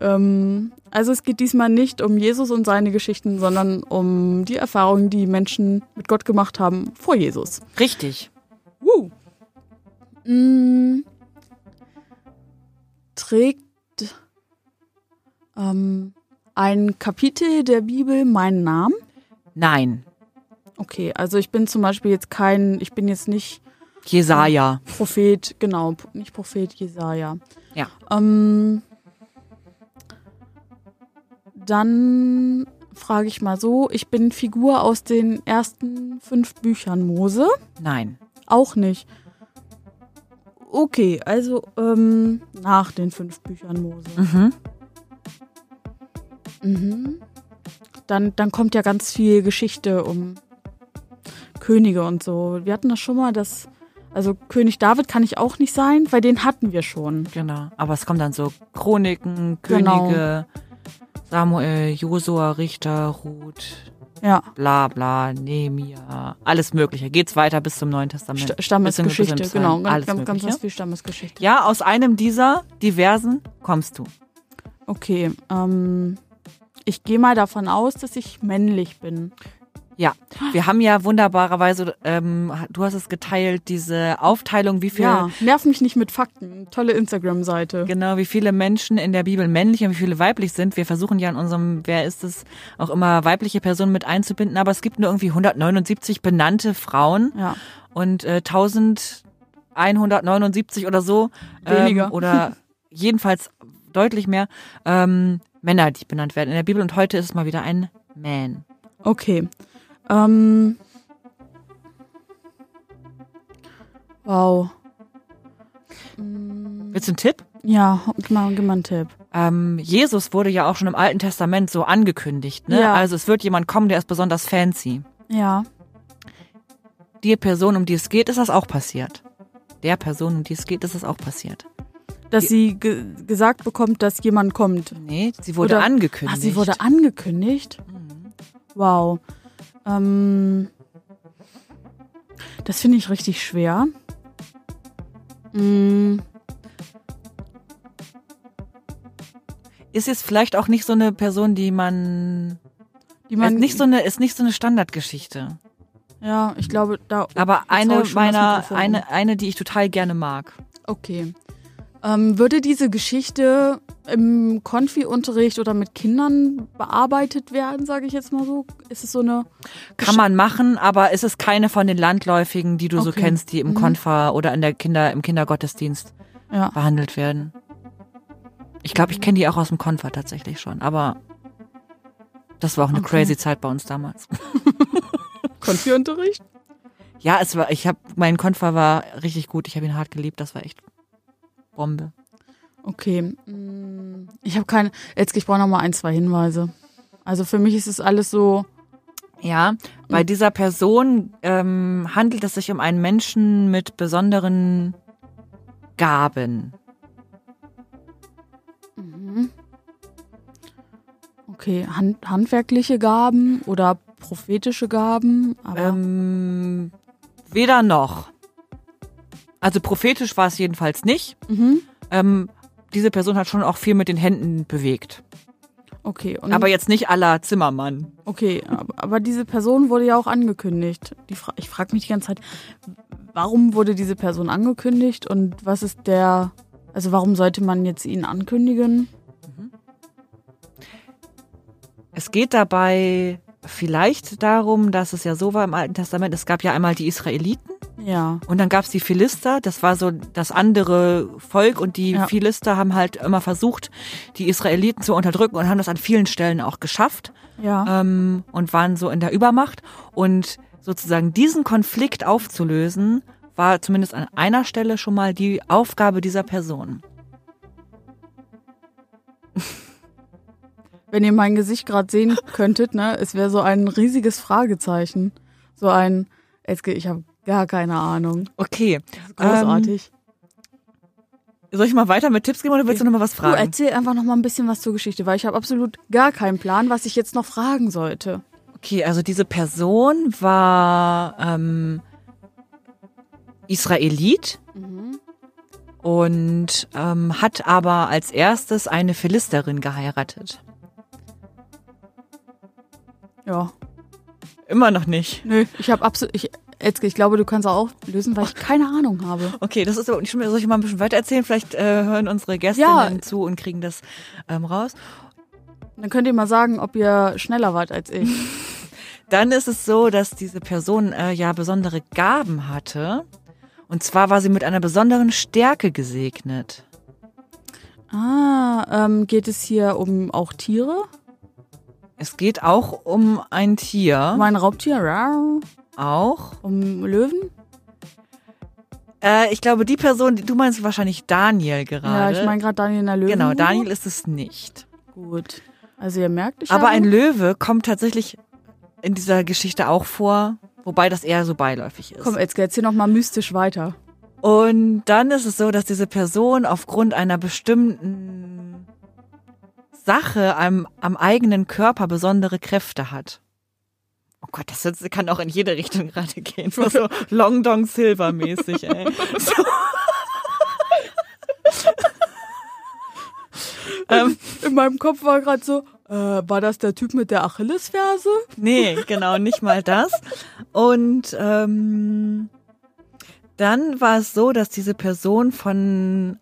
Speaker 2: Ähm, also es geht diesmal nicht um Jesus und seine Geschichten, sondern um die Erfahrungen, die Menschen mit Gott gemacht haben vor Jesus.
Speaker 1: Richtig.
Speaker 2: Woo. Mm. Trägt ähm, ein Kapitel der Bibel meinen Namen?
Speaker 1: Nein.
Speaker 2: Okay, also ich bin zum Beispiel jetzt kein, ich bin jetzt nicht
Speaker 1: Jesaja.
Speaker 2: Prophet, genau, nicht Prophet Jesaja.
Speaker 1: Ja.
Speaker 2: Ähm, dann frage ich mal so, ich bin Figur aus den ersten fünf Büchern Mose?
Speaker 1: Nein.
Speaker 2: Auch nicht. Okay, also ähm, nach den fünf Büchern Mose.
Speaker 1: Mhm.
Speaker 2: Mhm. Dann, dann kommt ja ganz viel Geschichte um Könige und so. Wir hatten das schon mal, dass. Also König David kann ich auch nicht sein, weil den hatten wir schon.
Speaker 1: Genau. Aber es kommen dann so Chroniken,
Speaker 2: Genau.
Speaker 1: Könige, Samuel, Josua, Richter, Ruth,
Speaker 2: Ja.
Speaker 1: bla bla, Nehemia, alles Mögliche. Geht's weiter bis zum Neuen Testament.
Speaker 2: St Stammesgeschichte,
Speaker 1: Bis
Speaker 2: genau. Ganz,
Speaker 1: Alles
Speaker 2: ganz, ganz, ganz viel Stammesgeschichte.
Speaker 1: Ja, aus einem dieser diversen kommst du.
Speaker 2: Okay, ähm, ich gehe mal davon aus, dass ich männlich bin.
Speaker 1: Ja, wir haben ja wunderbarerweise, ähm, du hast es geteilt, diese Aufteilung, wie viel
Speaker 2: Ja, nerv mich nicht mit Fakten. Tolle Instagram-Seite.
Speaker 1: Genau, wie viele Menschen in der Bibel männlich und wie viele weiblich sind. Wir versuchen ja in unserem Wer ist es auch immer weibliche Personen mit einzubinden, aber es gibt nur irgendwie 179 benannte Frauen
Speaker 2: Ja.
Speaker 1: und äh, 1179 oder so
Speaker 2: Weniger.
Speaker 1: Ähm, oder jedenfalls deutlich mehr ähm, Männer, die benannt werden in der Bibel und heute ist es mal wieder ein Man.
Speaker 2: Okay. Ähm. Wow.
Speaker 1: Willst du einen Tipp?
Speaker 2: Ja, gib mal, gib mal einen Tipp.
Speaker 1: Ähm, Jesus wurde ja auch schon im Alten Testament so angekündigt. Ne?
Speaker 2: Ja.
Speaker 1: Also es wird jemand kommen, der ist besonders fancy.
Speaker 2: Ja.
Speaker 1: Die Person, um die es geht, ist das auch passiert. Der Person, um die es geht, ist das auch passiert.
Speaker 2: Dass sie ge gesagt bekommt, dass jemand kommt.
Speaker 1: Nee, sie wurde
Speaker 2: Oder-
Speaker 1: angekündigt.
Speaker 2: Ach, sie wurde angekündigt? Wow. Ähm, das finde ich richtig schwer. Mm,
Speaker 1: ist jetzt vielleicht auch nicht so eine Person, die man,
Speaker 2: die
Speaker 1: man ist nicht so eine, ist nicht so eine Standardgeschichte.
Speaker 2: Ja, ich glaube, da.
Speaker 1: Aber eine meiner, eine, eine, die ich total gerne mag.
Speaker 2: Okay. Ähm, würde diese Geschichte im Konfi-Unterricht oder mit Kindern bearbeitet werden, sage ich jetzt mal so? Ist es so eine.
Speaker 1: Kann man machen, aber ist es keine von den landläufigen, die du so
Speaker 2: Okay.
Speaker 1: kennst, die im
Speaker 2: Mhm.
Speaker 1: Konfa oder in der Kinder, im Kindergottesdienst
Speaker 2: Ja.
Speaker 1: behandelt werden. Ich glaube, ich kenne die auch aus dem Konfa tatsächlich schon, aber das war auch eine
Speaker 2: Okay.
Speaker 1: crazy Zeit bei uns damals.
Speaker 2: Konfi-Unterricht?
Speaker 1: Ja, es war, ich habe, mein Konfa war richtig gut. Ich habe ihn hart geliebt. Das war echt Bombe.
Speaker 2: Okay. mm, Ich habe keine. Jetzt, ich brauche noch mal ein, zwei Hinweise. Also für mich ist es alles so.
Speaker 1: Ja, bei dieser Person ähm, handelt es sich um einen Menschen mit besonderen Gaben.
Speaker 2: Okay, hand, handwerkliche Gaben oder prophetische Gaben, aber
Speaker 1: Ähm, weder noch. Also prophetisch war es jedenfalls nicht.
Speaker 2: mhm.
Speaker 1: Ähm, diese Person hat schon auch viel mit den Händen bewegt.
Speaker 2: okay.
Speaker 1: Aber jetzt nicht aller Zimmermann.
Speaker 2: okay, aber, diese Person wurde ja auch angekündigt. Fra ich frage mich die ganze Zeit, warum wurde diese Person angekündigt und was ist der, also warum sollte man jetzt ihn ankündigen?
Speaker 1: Es geht dabei vielleicht darum, dass es ja so war im Alten Testament, es gab ja einmal die Israeliten.
Speaker 2: Ja,
Speaker 1: und dann gab es die Philister, das war so das andere Volk. Und die
Speaker 2: Ja.
Speaker 1: Philister haben halt immer versucht, die Israeliten zu unterdrücken und haben das an vielen Stellen auch geschafft
Speaker 2: ja,
Speaker 1: ähm, und waren so in der Übermacht. Und sozusagen diesen Konflikt aufzulösen, war zumindest an einer Stelle schon mal die Aufgabe dieser Person.
Speaker 2: Wenn ihr mein Gesicht gerade sehen könntet, ne, es wäre so ein riesiges Fragezeichen. So ein, ich habe gar keine Ahnung.
Speaker 1: Okay,
Speaker 2: Großartig.
Speaker 1: soll ich mal weiter mit Tipps geben oder willst du noch mal was
Speaker 2: du
Speaker 1: fragen?
Speaker 2: erzähl einfach noch mal ein bisschen was zur Geschichte, weil ich habe absolut gar keinen Plan, was ich jetzt noch fragen sollte.
Speaker 1: Okay, also diese Person war ähm, Israelit und ähm, hat aber als erstes eine Philisterin geheiratet. Immer noch nicht.
Speaker 2: Nö, ich habe absolut, ich, Etzke, ich glaube, du kannst auch auflösen, weil ich keine Ahnung habe.
Speaker 1: Okay, das ist aber nicht schlimm. Soll ich mal ein bisschen weiter erzählen? Vielleicht äh, hören unsere Gästinnen
Speaker 2: Ja.
Speaker 1: zu und kriegen das ähm, raus.
Speaker 2: Dann könnt ihr mal sagen, ob ihr schneller wart als ich.
Speaker 1: Dann ist es so, dass diese Person äh, ja besondere Gaben hatte. Und zwar war sie mit einer besonderen Stärke gesegnet.
Speaker 2: Ah, ähm, geht es hier um auch Tiere?
Speaker 1: Es geht auch um ein Tier.
Speaker 2: Um ein Raubtier? Rar.
Speaker 1: Auch.
Speaker 2: Um Löwen?
Speaker 1: Äh, ich glaube, die Person, die- du meinst wahrscheinlich Daniel
Speaker 2: Ja,
Speaker 1: gerade.
Speaker 2: ich meine gerade Daniel in der Löwen.
Speaker 1: Genau, Daniel ist es nicht.
Speaker 2: Gut. Also ihr merkt, ich
Speaker 1: Aber ein Löwe kommt tatsächlich in dieser Geschichte auch vor, wobei das eher so beiläufig ist.
Speaker 2: Komm, jetzt geht's hier nochmal mystisch weiter.
Speaker 1: Und dann ist es so, dass diese Person aufgrund einer bestimmten Sache am, am eigenen Körper besondere Kräfte hat. Oh Gott, das jetzt kann auch in jede Richtung gerade gehen. So, so Long Dong Silver mäßig, ey. So. ähm,
Speaker 2: In meinem Kopf war gerade so, äh, war das der Typ mit der Achillesferse?
Speaker 1: Nee, genau, nicht mal das. Und ähm, dann war es so, dass diese Person von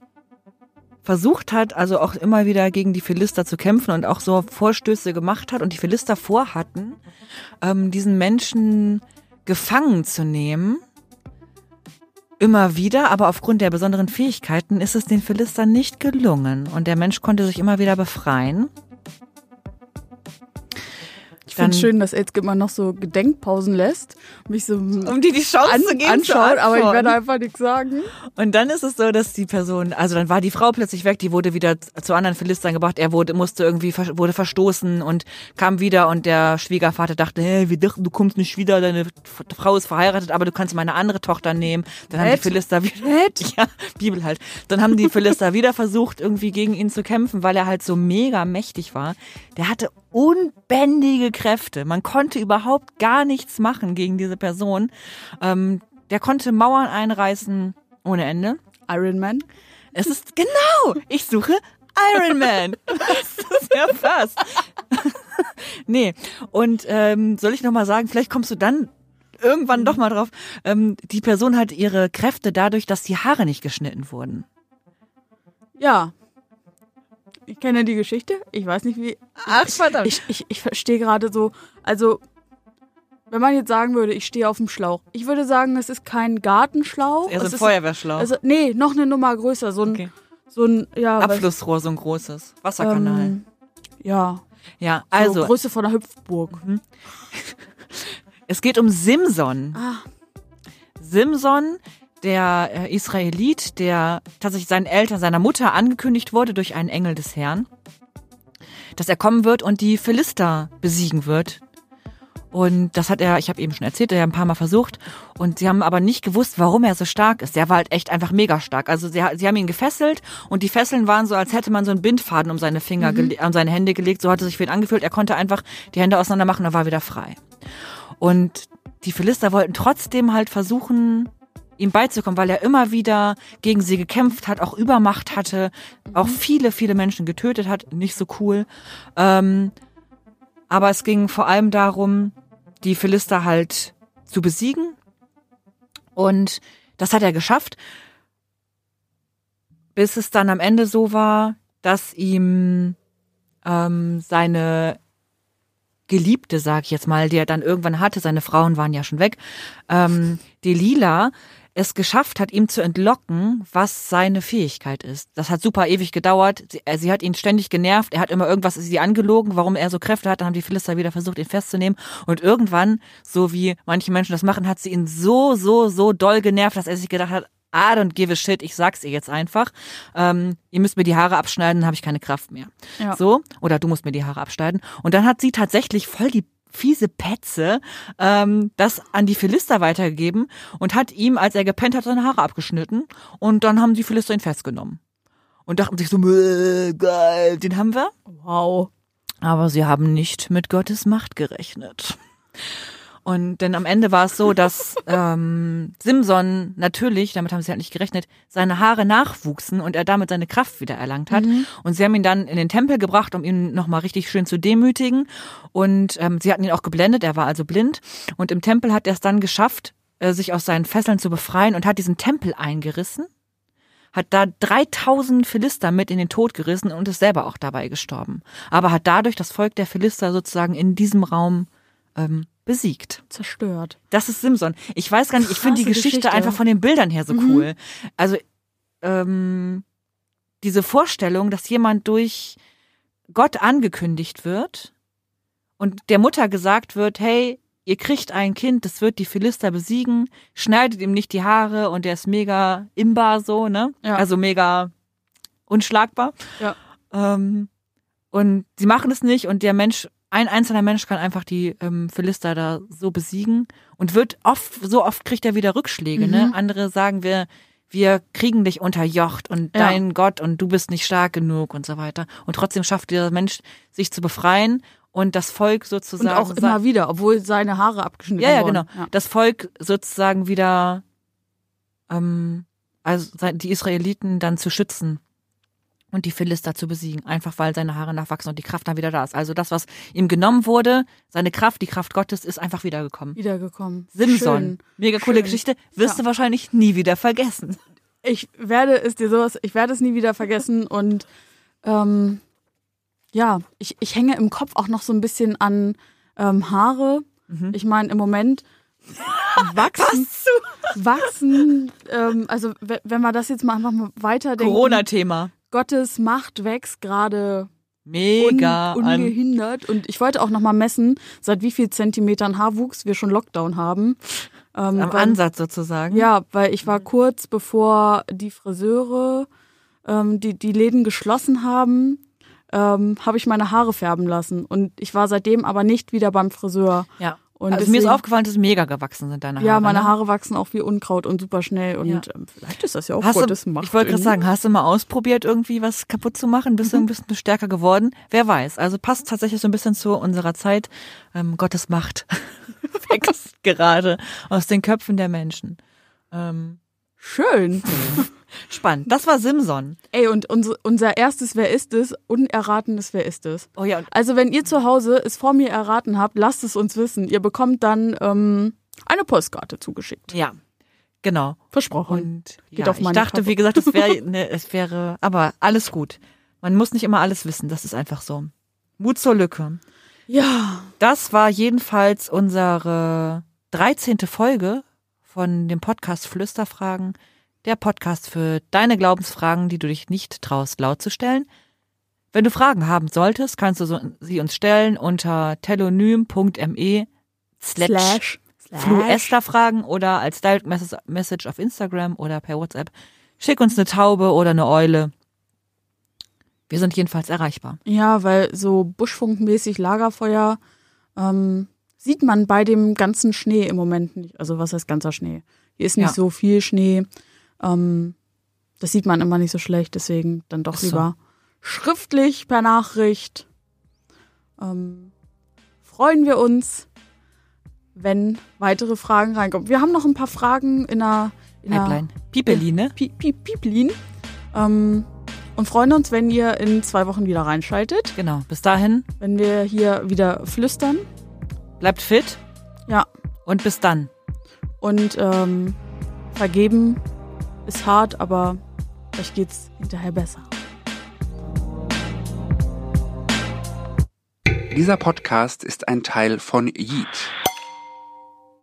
Speaker 1: versucht hat, also auch immer wieder gegen die Philister zu kämpfen und auch so Vorstöße gemacht hat und die Philister vorhatten, ähm, diesen Menschen gefangen zu nehmen. Immer wieder, aber aufgrund der besonderen Fähigkeiten ist es den Philistern nicht gelungen und der Mensch konnte sich immer wieder befreien.
Speaker 2: Ich finde schön, dass Aids immer noch so Gedenkpausen lässt, mich so
Speaker 1: Um dir die Chance
Speaker 2: an,
Speaker 1: zu geben,
Speaker 2: anschaut, aber ich werde einfach nichts sagen.
Speaker 1: Und dann ist es so, dass die Person, also dann war die Frau plötzlich weg, die wurde wieder zu anderen Philistern gebracht, er wurde, musste irgendwie, wurde verstoßen und kam wieder und der Schwiegervater dachte, hey, wir dachten, du kommst nicht wieder, deine Frau ist verheiratet, aber du kannst meine andere Tochter nehmen. Dann haben die
Speaker 2: Ed?
Speaker 1: Philister wieder, ja, Bibel halt. Dann haben die Philister wieder versucht, irgendwie gegen ihn zu kämpfen, weil er halt so mega mächtig war. Der hatte unbändige Kräfte. Man konnte überhaupt gar nichts machen gegen diese Person. Ähm, der konnte Mauern einreißen ohne Ende.
Speaker 2: Iron Man.
Speaker 1: Es ist genau. Ich suche Iron Man. Das ist ja fast. nee. Und ähm, soll ich noch mal sagen, vielleicht kommst du dann irgendwann doch mal drauf. Ähm, die Person hat ihre Kräfte dadurch, dass die Haare nicht geschnitten wurden.
Speaker 2: Ja. Ich kenne die Geschichte. Ich weiß nicht, wie.
Speaker 1: Ach verdammt.
Speaker 2: Ich, ich, ich verstehe gerade so. Also, wenn man jetzt sagen würde, ich stehe auf dem Schlauch. Ich würde sagen, es ist kein Gartenschlauch.
Speaker 1: er ist
Speaker 2: es
Speaker 1: ein Feuerwehrschlauch.
Speaker 2: Also, nee, noch eine Nummer größer. So ein,
Speaker 1: Okay.
Speaker 2: so ein ja,
Speaker 1: Abflussrohr, so ein großes. Wasserkanal.
Speaker 2: Ähm, ja.
Speaker 1: ja,
Speaker 2: Also.
Speaker 1: also
Speaker 2: Größe von der Hüpfburg.
Speaker 1: es geht um Simson.
Speaker 2: Ah.
Speaker 1: Simson, der äh, Israelit, der tatsächlich seinen Eltern, seiner Mutter angekündigt wurde durch einen Engel des Herrn, dass er kommen wird und die Philister besiegen wird. Und das hat er, ich habe eben schon erzählt, er hat ein paar Mal versucht. Und sie haben aber nicht gewusst, warum er so stark ist. Der war halt echt einfach mega stark. Also sie, sie haben ihn gefesselt und die Fesseln waren so, als hätte man so einen Bindfaden um seine Finger, gele- um seine Hände gelegt. So hat es sich für ihn angefühlt. Er konnte einfach die Hände auseinander machen und war wieder frei. Und die Philister wollten trotzdem halt versuchen, ihm beizukommen, weil er immer wieder gegen sie gekämpft hat, auch Übermacht hatte, auch viele, viele Menschen getötet hat. Nicht so cool. Ähm, aber es ging vor allem darum, die Philister halt zu besiegen. Und das hat er geschafft, bis es dann am Ende so war, dass ihm ähm, seine Geliebte, sag ich jetzt mal, die er dann irgendwann hatte, seine Frauen waren ja schon weg, ähm, Delila es geschafft hat, ihm zu entlocken, was seine Fähigkeit ist. Das hat super ewig gedauert. Sie, äh, sie hat ihn ständig genervt. Er hat immer irgendwas sie angelogen, warum er so Kräfte hat. Dann haben die Philister wieder versucht, ihn festzunehmen. Und irgendwann, so wie manche Menschen das machen, hat sie ihn so, so, so doll genervt, dass er sich gedacht hat, I don't give a shit, ich sag's ihr jetzt einfach. Ähm, ihr müsst mir die Haare abschneiden, dann habe ich keine Kraft mehr.
Speaker 2: Ja.
Speaker 1: So, oder du musst mir die Haare abschneiden. Und dann hat sie tatsächlich voll die fiese Petze ähm, das an die Philister weitergegeben und hat ihm, als er gepennt hat, seine Haare abgeschnitten. Und dann haben die Philister ihn festgenommen. Und dachten sich so, "Äh, geil, den haben wir.
Speaker 2: Wow.
Speaker 1: Aber sie haben nicht mit Gottes Macht gerechnet. Und denn am Ende war es so, dass ähm, Simson natürlich, damit haben sie halt nicht gerechnet, seine Haare nachwuchsen und er damit seine Kraft wieder erlangt hat. Und sie haben ihn dann in den Tempel gebracht, um ihn nochmal richtig schön zu demütigen. Und ähm, sie hatten ihn auch geblendet, er war also blind. Und im Tempel hat er es dann geschafft, äh, sich aus seinen Fesseln zu befreien und hat diesen Tempel eingerissen hat da 3000 Philister mit in den Tod gerissen und ist selber auch dabei gestorben. Aber hat dadurch das Volk der Philister sozusagen in diesem Raum ähm, besiegt.
Speaker 2: Zerstört.
Speaker 1: Das ist Simson. Ich weiß gar nicht, ich finde die Geschichte,
Speaker 2: Geschichte.
Speaker 1: einfach von den Bildern her so
Speaker 2: Mhm.
Speaker 1: cool. Also ähm, diese Vorstellung, dass jemand durch Gott angekündigt wird und der Mutter gesagt wird, hey, ihr kriegt ein Kind, das wird die Philister besiegen, schneidet ihm nicht die Haare und der ist mega imbar so, ne?
Speaker 2: Ja.
Speaker 1: Also mega unschlagbar.
Speaker 2: Ja.
Speaker 1: Ähm, und sie machen es nicht und der Mensch, ein einzelner Mensch kann einfach die ähm, Philister da so besiegen und wird oft, so oft kriegt er wieder Rückschläge, ne?
Speaker 2: Mhm.
Speaker 1: Andere sagen wir, wir kriegen dich unterjocht und
Speaker 2: Ja.
Speaker 1: dein Gott und du bist nicht stark genug und so weiter. Und trotzdem schafft dieser Mensch, sich zu befreien und das Volk
Speaker 2: Und
Speaker 1: sozusagen.
Speaker 2: auch immer wieder, obwohl seine Haare abgeschnitten
Speaker 1: Ja, ja,
Speaker 2: wurden.
Speaker 1: genau. Das Volk sozusagen wieder, ähm, also die Israeliten dann zu schützen und die Philister zu besiegen, einfach weil seine Haare nachwachsen und die Kraft dann wieder da ist. Also das, was ihm genommen wurde, seine Kraft, die Kraft Gottes, ist einfach wiedergekommen.
Speaker 2: Wiedergekommen.
Speaker 1: Simson,
Speaker 2: Schön.
Speaker 1: mega coole
Speaker 2: Schön.
Speaker 1: Geschichte, wirst
Speaker 2: Ja.
Speaker 1: du wahrscheinlich nie wieder vergessen.
Speaker 2: Ich werde es dir sowas, ich werde es nie wieder vergessen und ähm, ja, ich, ich hänge im Kopf auch noch so ein bisschen an ähm, Haare.
Speaker 1: Mhm.
Speaker 2: Ich meine, im Moment wachsen, wachsen, ähm, also we- wenn wir das jetzt mal einfach mal weiterdenken.
Speaker 1: Corona-Thema.
Speaker 2: Gottes Macht wächst gerade
Speaker 1: Mega
Speaker 2: un, ungehindert. Und ich wollte auch noch mal messen, seit wie viel Zentimetern Haarwuchs wir schon Lockdown haben. Ähm,
Speaker 1: Am
Speaker 2: weil-
Speaker 1: Ansatz sozusagen.
Speaker 2: Ja, weil ich war kurz bevor die Friseure ähm, die, die Läden geschlossen haben, ähm, habe ich meine Haare färben lassen. Und ich war seitdem aber nicht wieder beim Friseur.
Speaker 1: ja.
Speaker 2: Und
Speaker 1: also mir ist
Speaker 2: deswegen-
Speaker 1: aufgefallen, dass mega gewachsen sind deine Haare.
Speaker 2: Ja, meine
Speaker 1: ne?
Speaker 2: Haare wachsen auch wie Unkraut und super schnell. Und
Speaker 1: Ja.
Speaker 2: ähm, vielleicht ist das ja auch
Speaker 1: Hast
Speaker 2: Gottes
Speaker 1: du,
Speaker 2: Macht.
Speaker 1: ich wollte gerade sagen, hast du mal ausprobiert, irgendwie was kaputt zu machen? Bist du
Speaker 2: Mhm.
Speaker 1: ein bisschen stärker geworden? Wer weiß. Also passt tatsächlich so ein bisschen zu unserer Zeit. Ähm, Gottes Macht wächst gerade aus den Köpfen der Menschen. Ähm,
Speaker 2: Schön.
Speaker 1: spannend. Das war Simson.
Speaker 2: Ey, und unser, unser erstes Wer ist es? Unerratenes Wer ist es?
Speaker 1: Oh ja,
Speaker 2: Also, wenn ihr zu Hause es vor mir erraten habt, lasst es uns wissen. Ihr bekommt dann ähm, eine Postkarte zugeschickt.
Speaker 1: ja, genau.
Speaker 2: Versprochen.
Speaker 1: Und
Speaker 2: Geht
Speaker 1: ja,
Speaker 2: auf
Speaker 1: ich
Speaker 2: meine
Speaker 1: dachte,
Speaker 2: Kappe.
Speaker 1: wie gesagt, es wäre, ne, es wäre, aber alles gut. Man muss nicht immer alles wissen. Das ist einfach so. Mut zur Lücke.
Speaker 2: Ja.
Speaker 1: Das war jedenfalls unsere 13. Folge von dem Podcast Flüsterfragen. Der Podcast für deine Glaubensfragen, die du dich nicht traust, laut zu stellen. Wenn du Fragen haben solltest, kannst du so, sie uns stellen unter telonym.me slash Fluester-Fragen oder als Direct Message- Message auf Instagram oder per WhatsApp. Schick uns eine Taube oder eine Eule. Wir sind jedenfalls erreichbar.
Speaker 2: Ja, weil so buschfunkmäßig Lagerfeuer ähm, sieht man bei dem ganzen Schnee im Moment nicht. Also was heißt ganzer Schnee? Hier ist nicht
Speaker 1: Ja.
Speaker 2: so viel Schnee. Ähm, das sieht man immer nicht so schlecht, deswegen dann doch
Speaker 1: so.
Speaker 2: lieber schriftlich per Nachricht. Ähm, freuen wir uns, wenn weitere Fragen reinkommen. Wir haben noch ein paar Fragen in der, in der
Speaker 1: Pipeline. Pipeli, ne?
Speaker 2: Pi Pi Piplin. Ähm, und freuen uns, wenn ihr in zwei Wochen wieder reinschaltet,
Speaker 1: Genau. Bis dahin,
Speaker 2: wenn wir hier wieder flüstern.
Speaker 1: bleibt fit
Speaker 2: Ja,
Speaker 1: und bis dann.
Speaker 2: und ähm, vergeben ist hart, aber euch geht's hinterher besser.
Speaker 3: Dieser Podcast ist ein Teil von Yeet.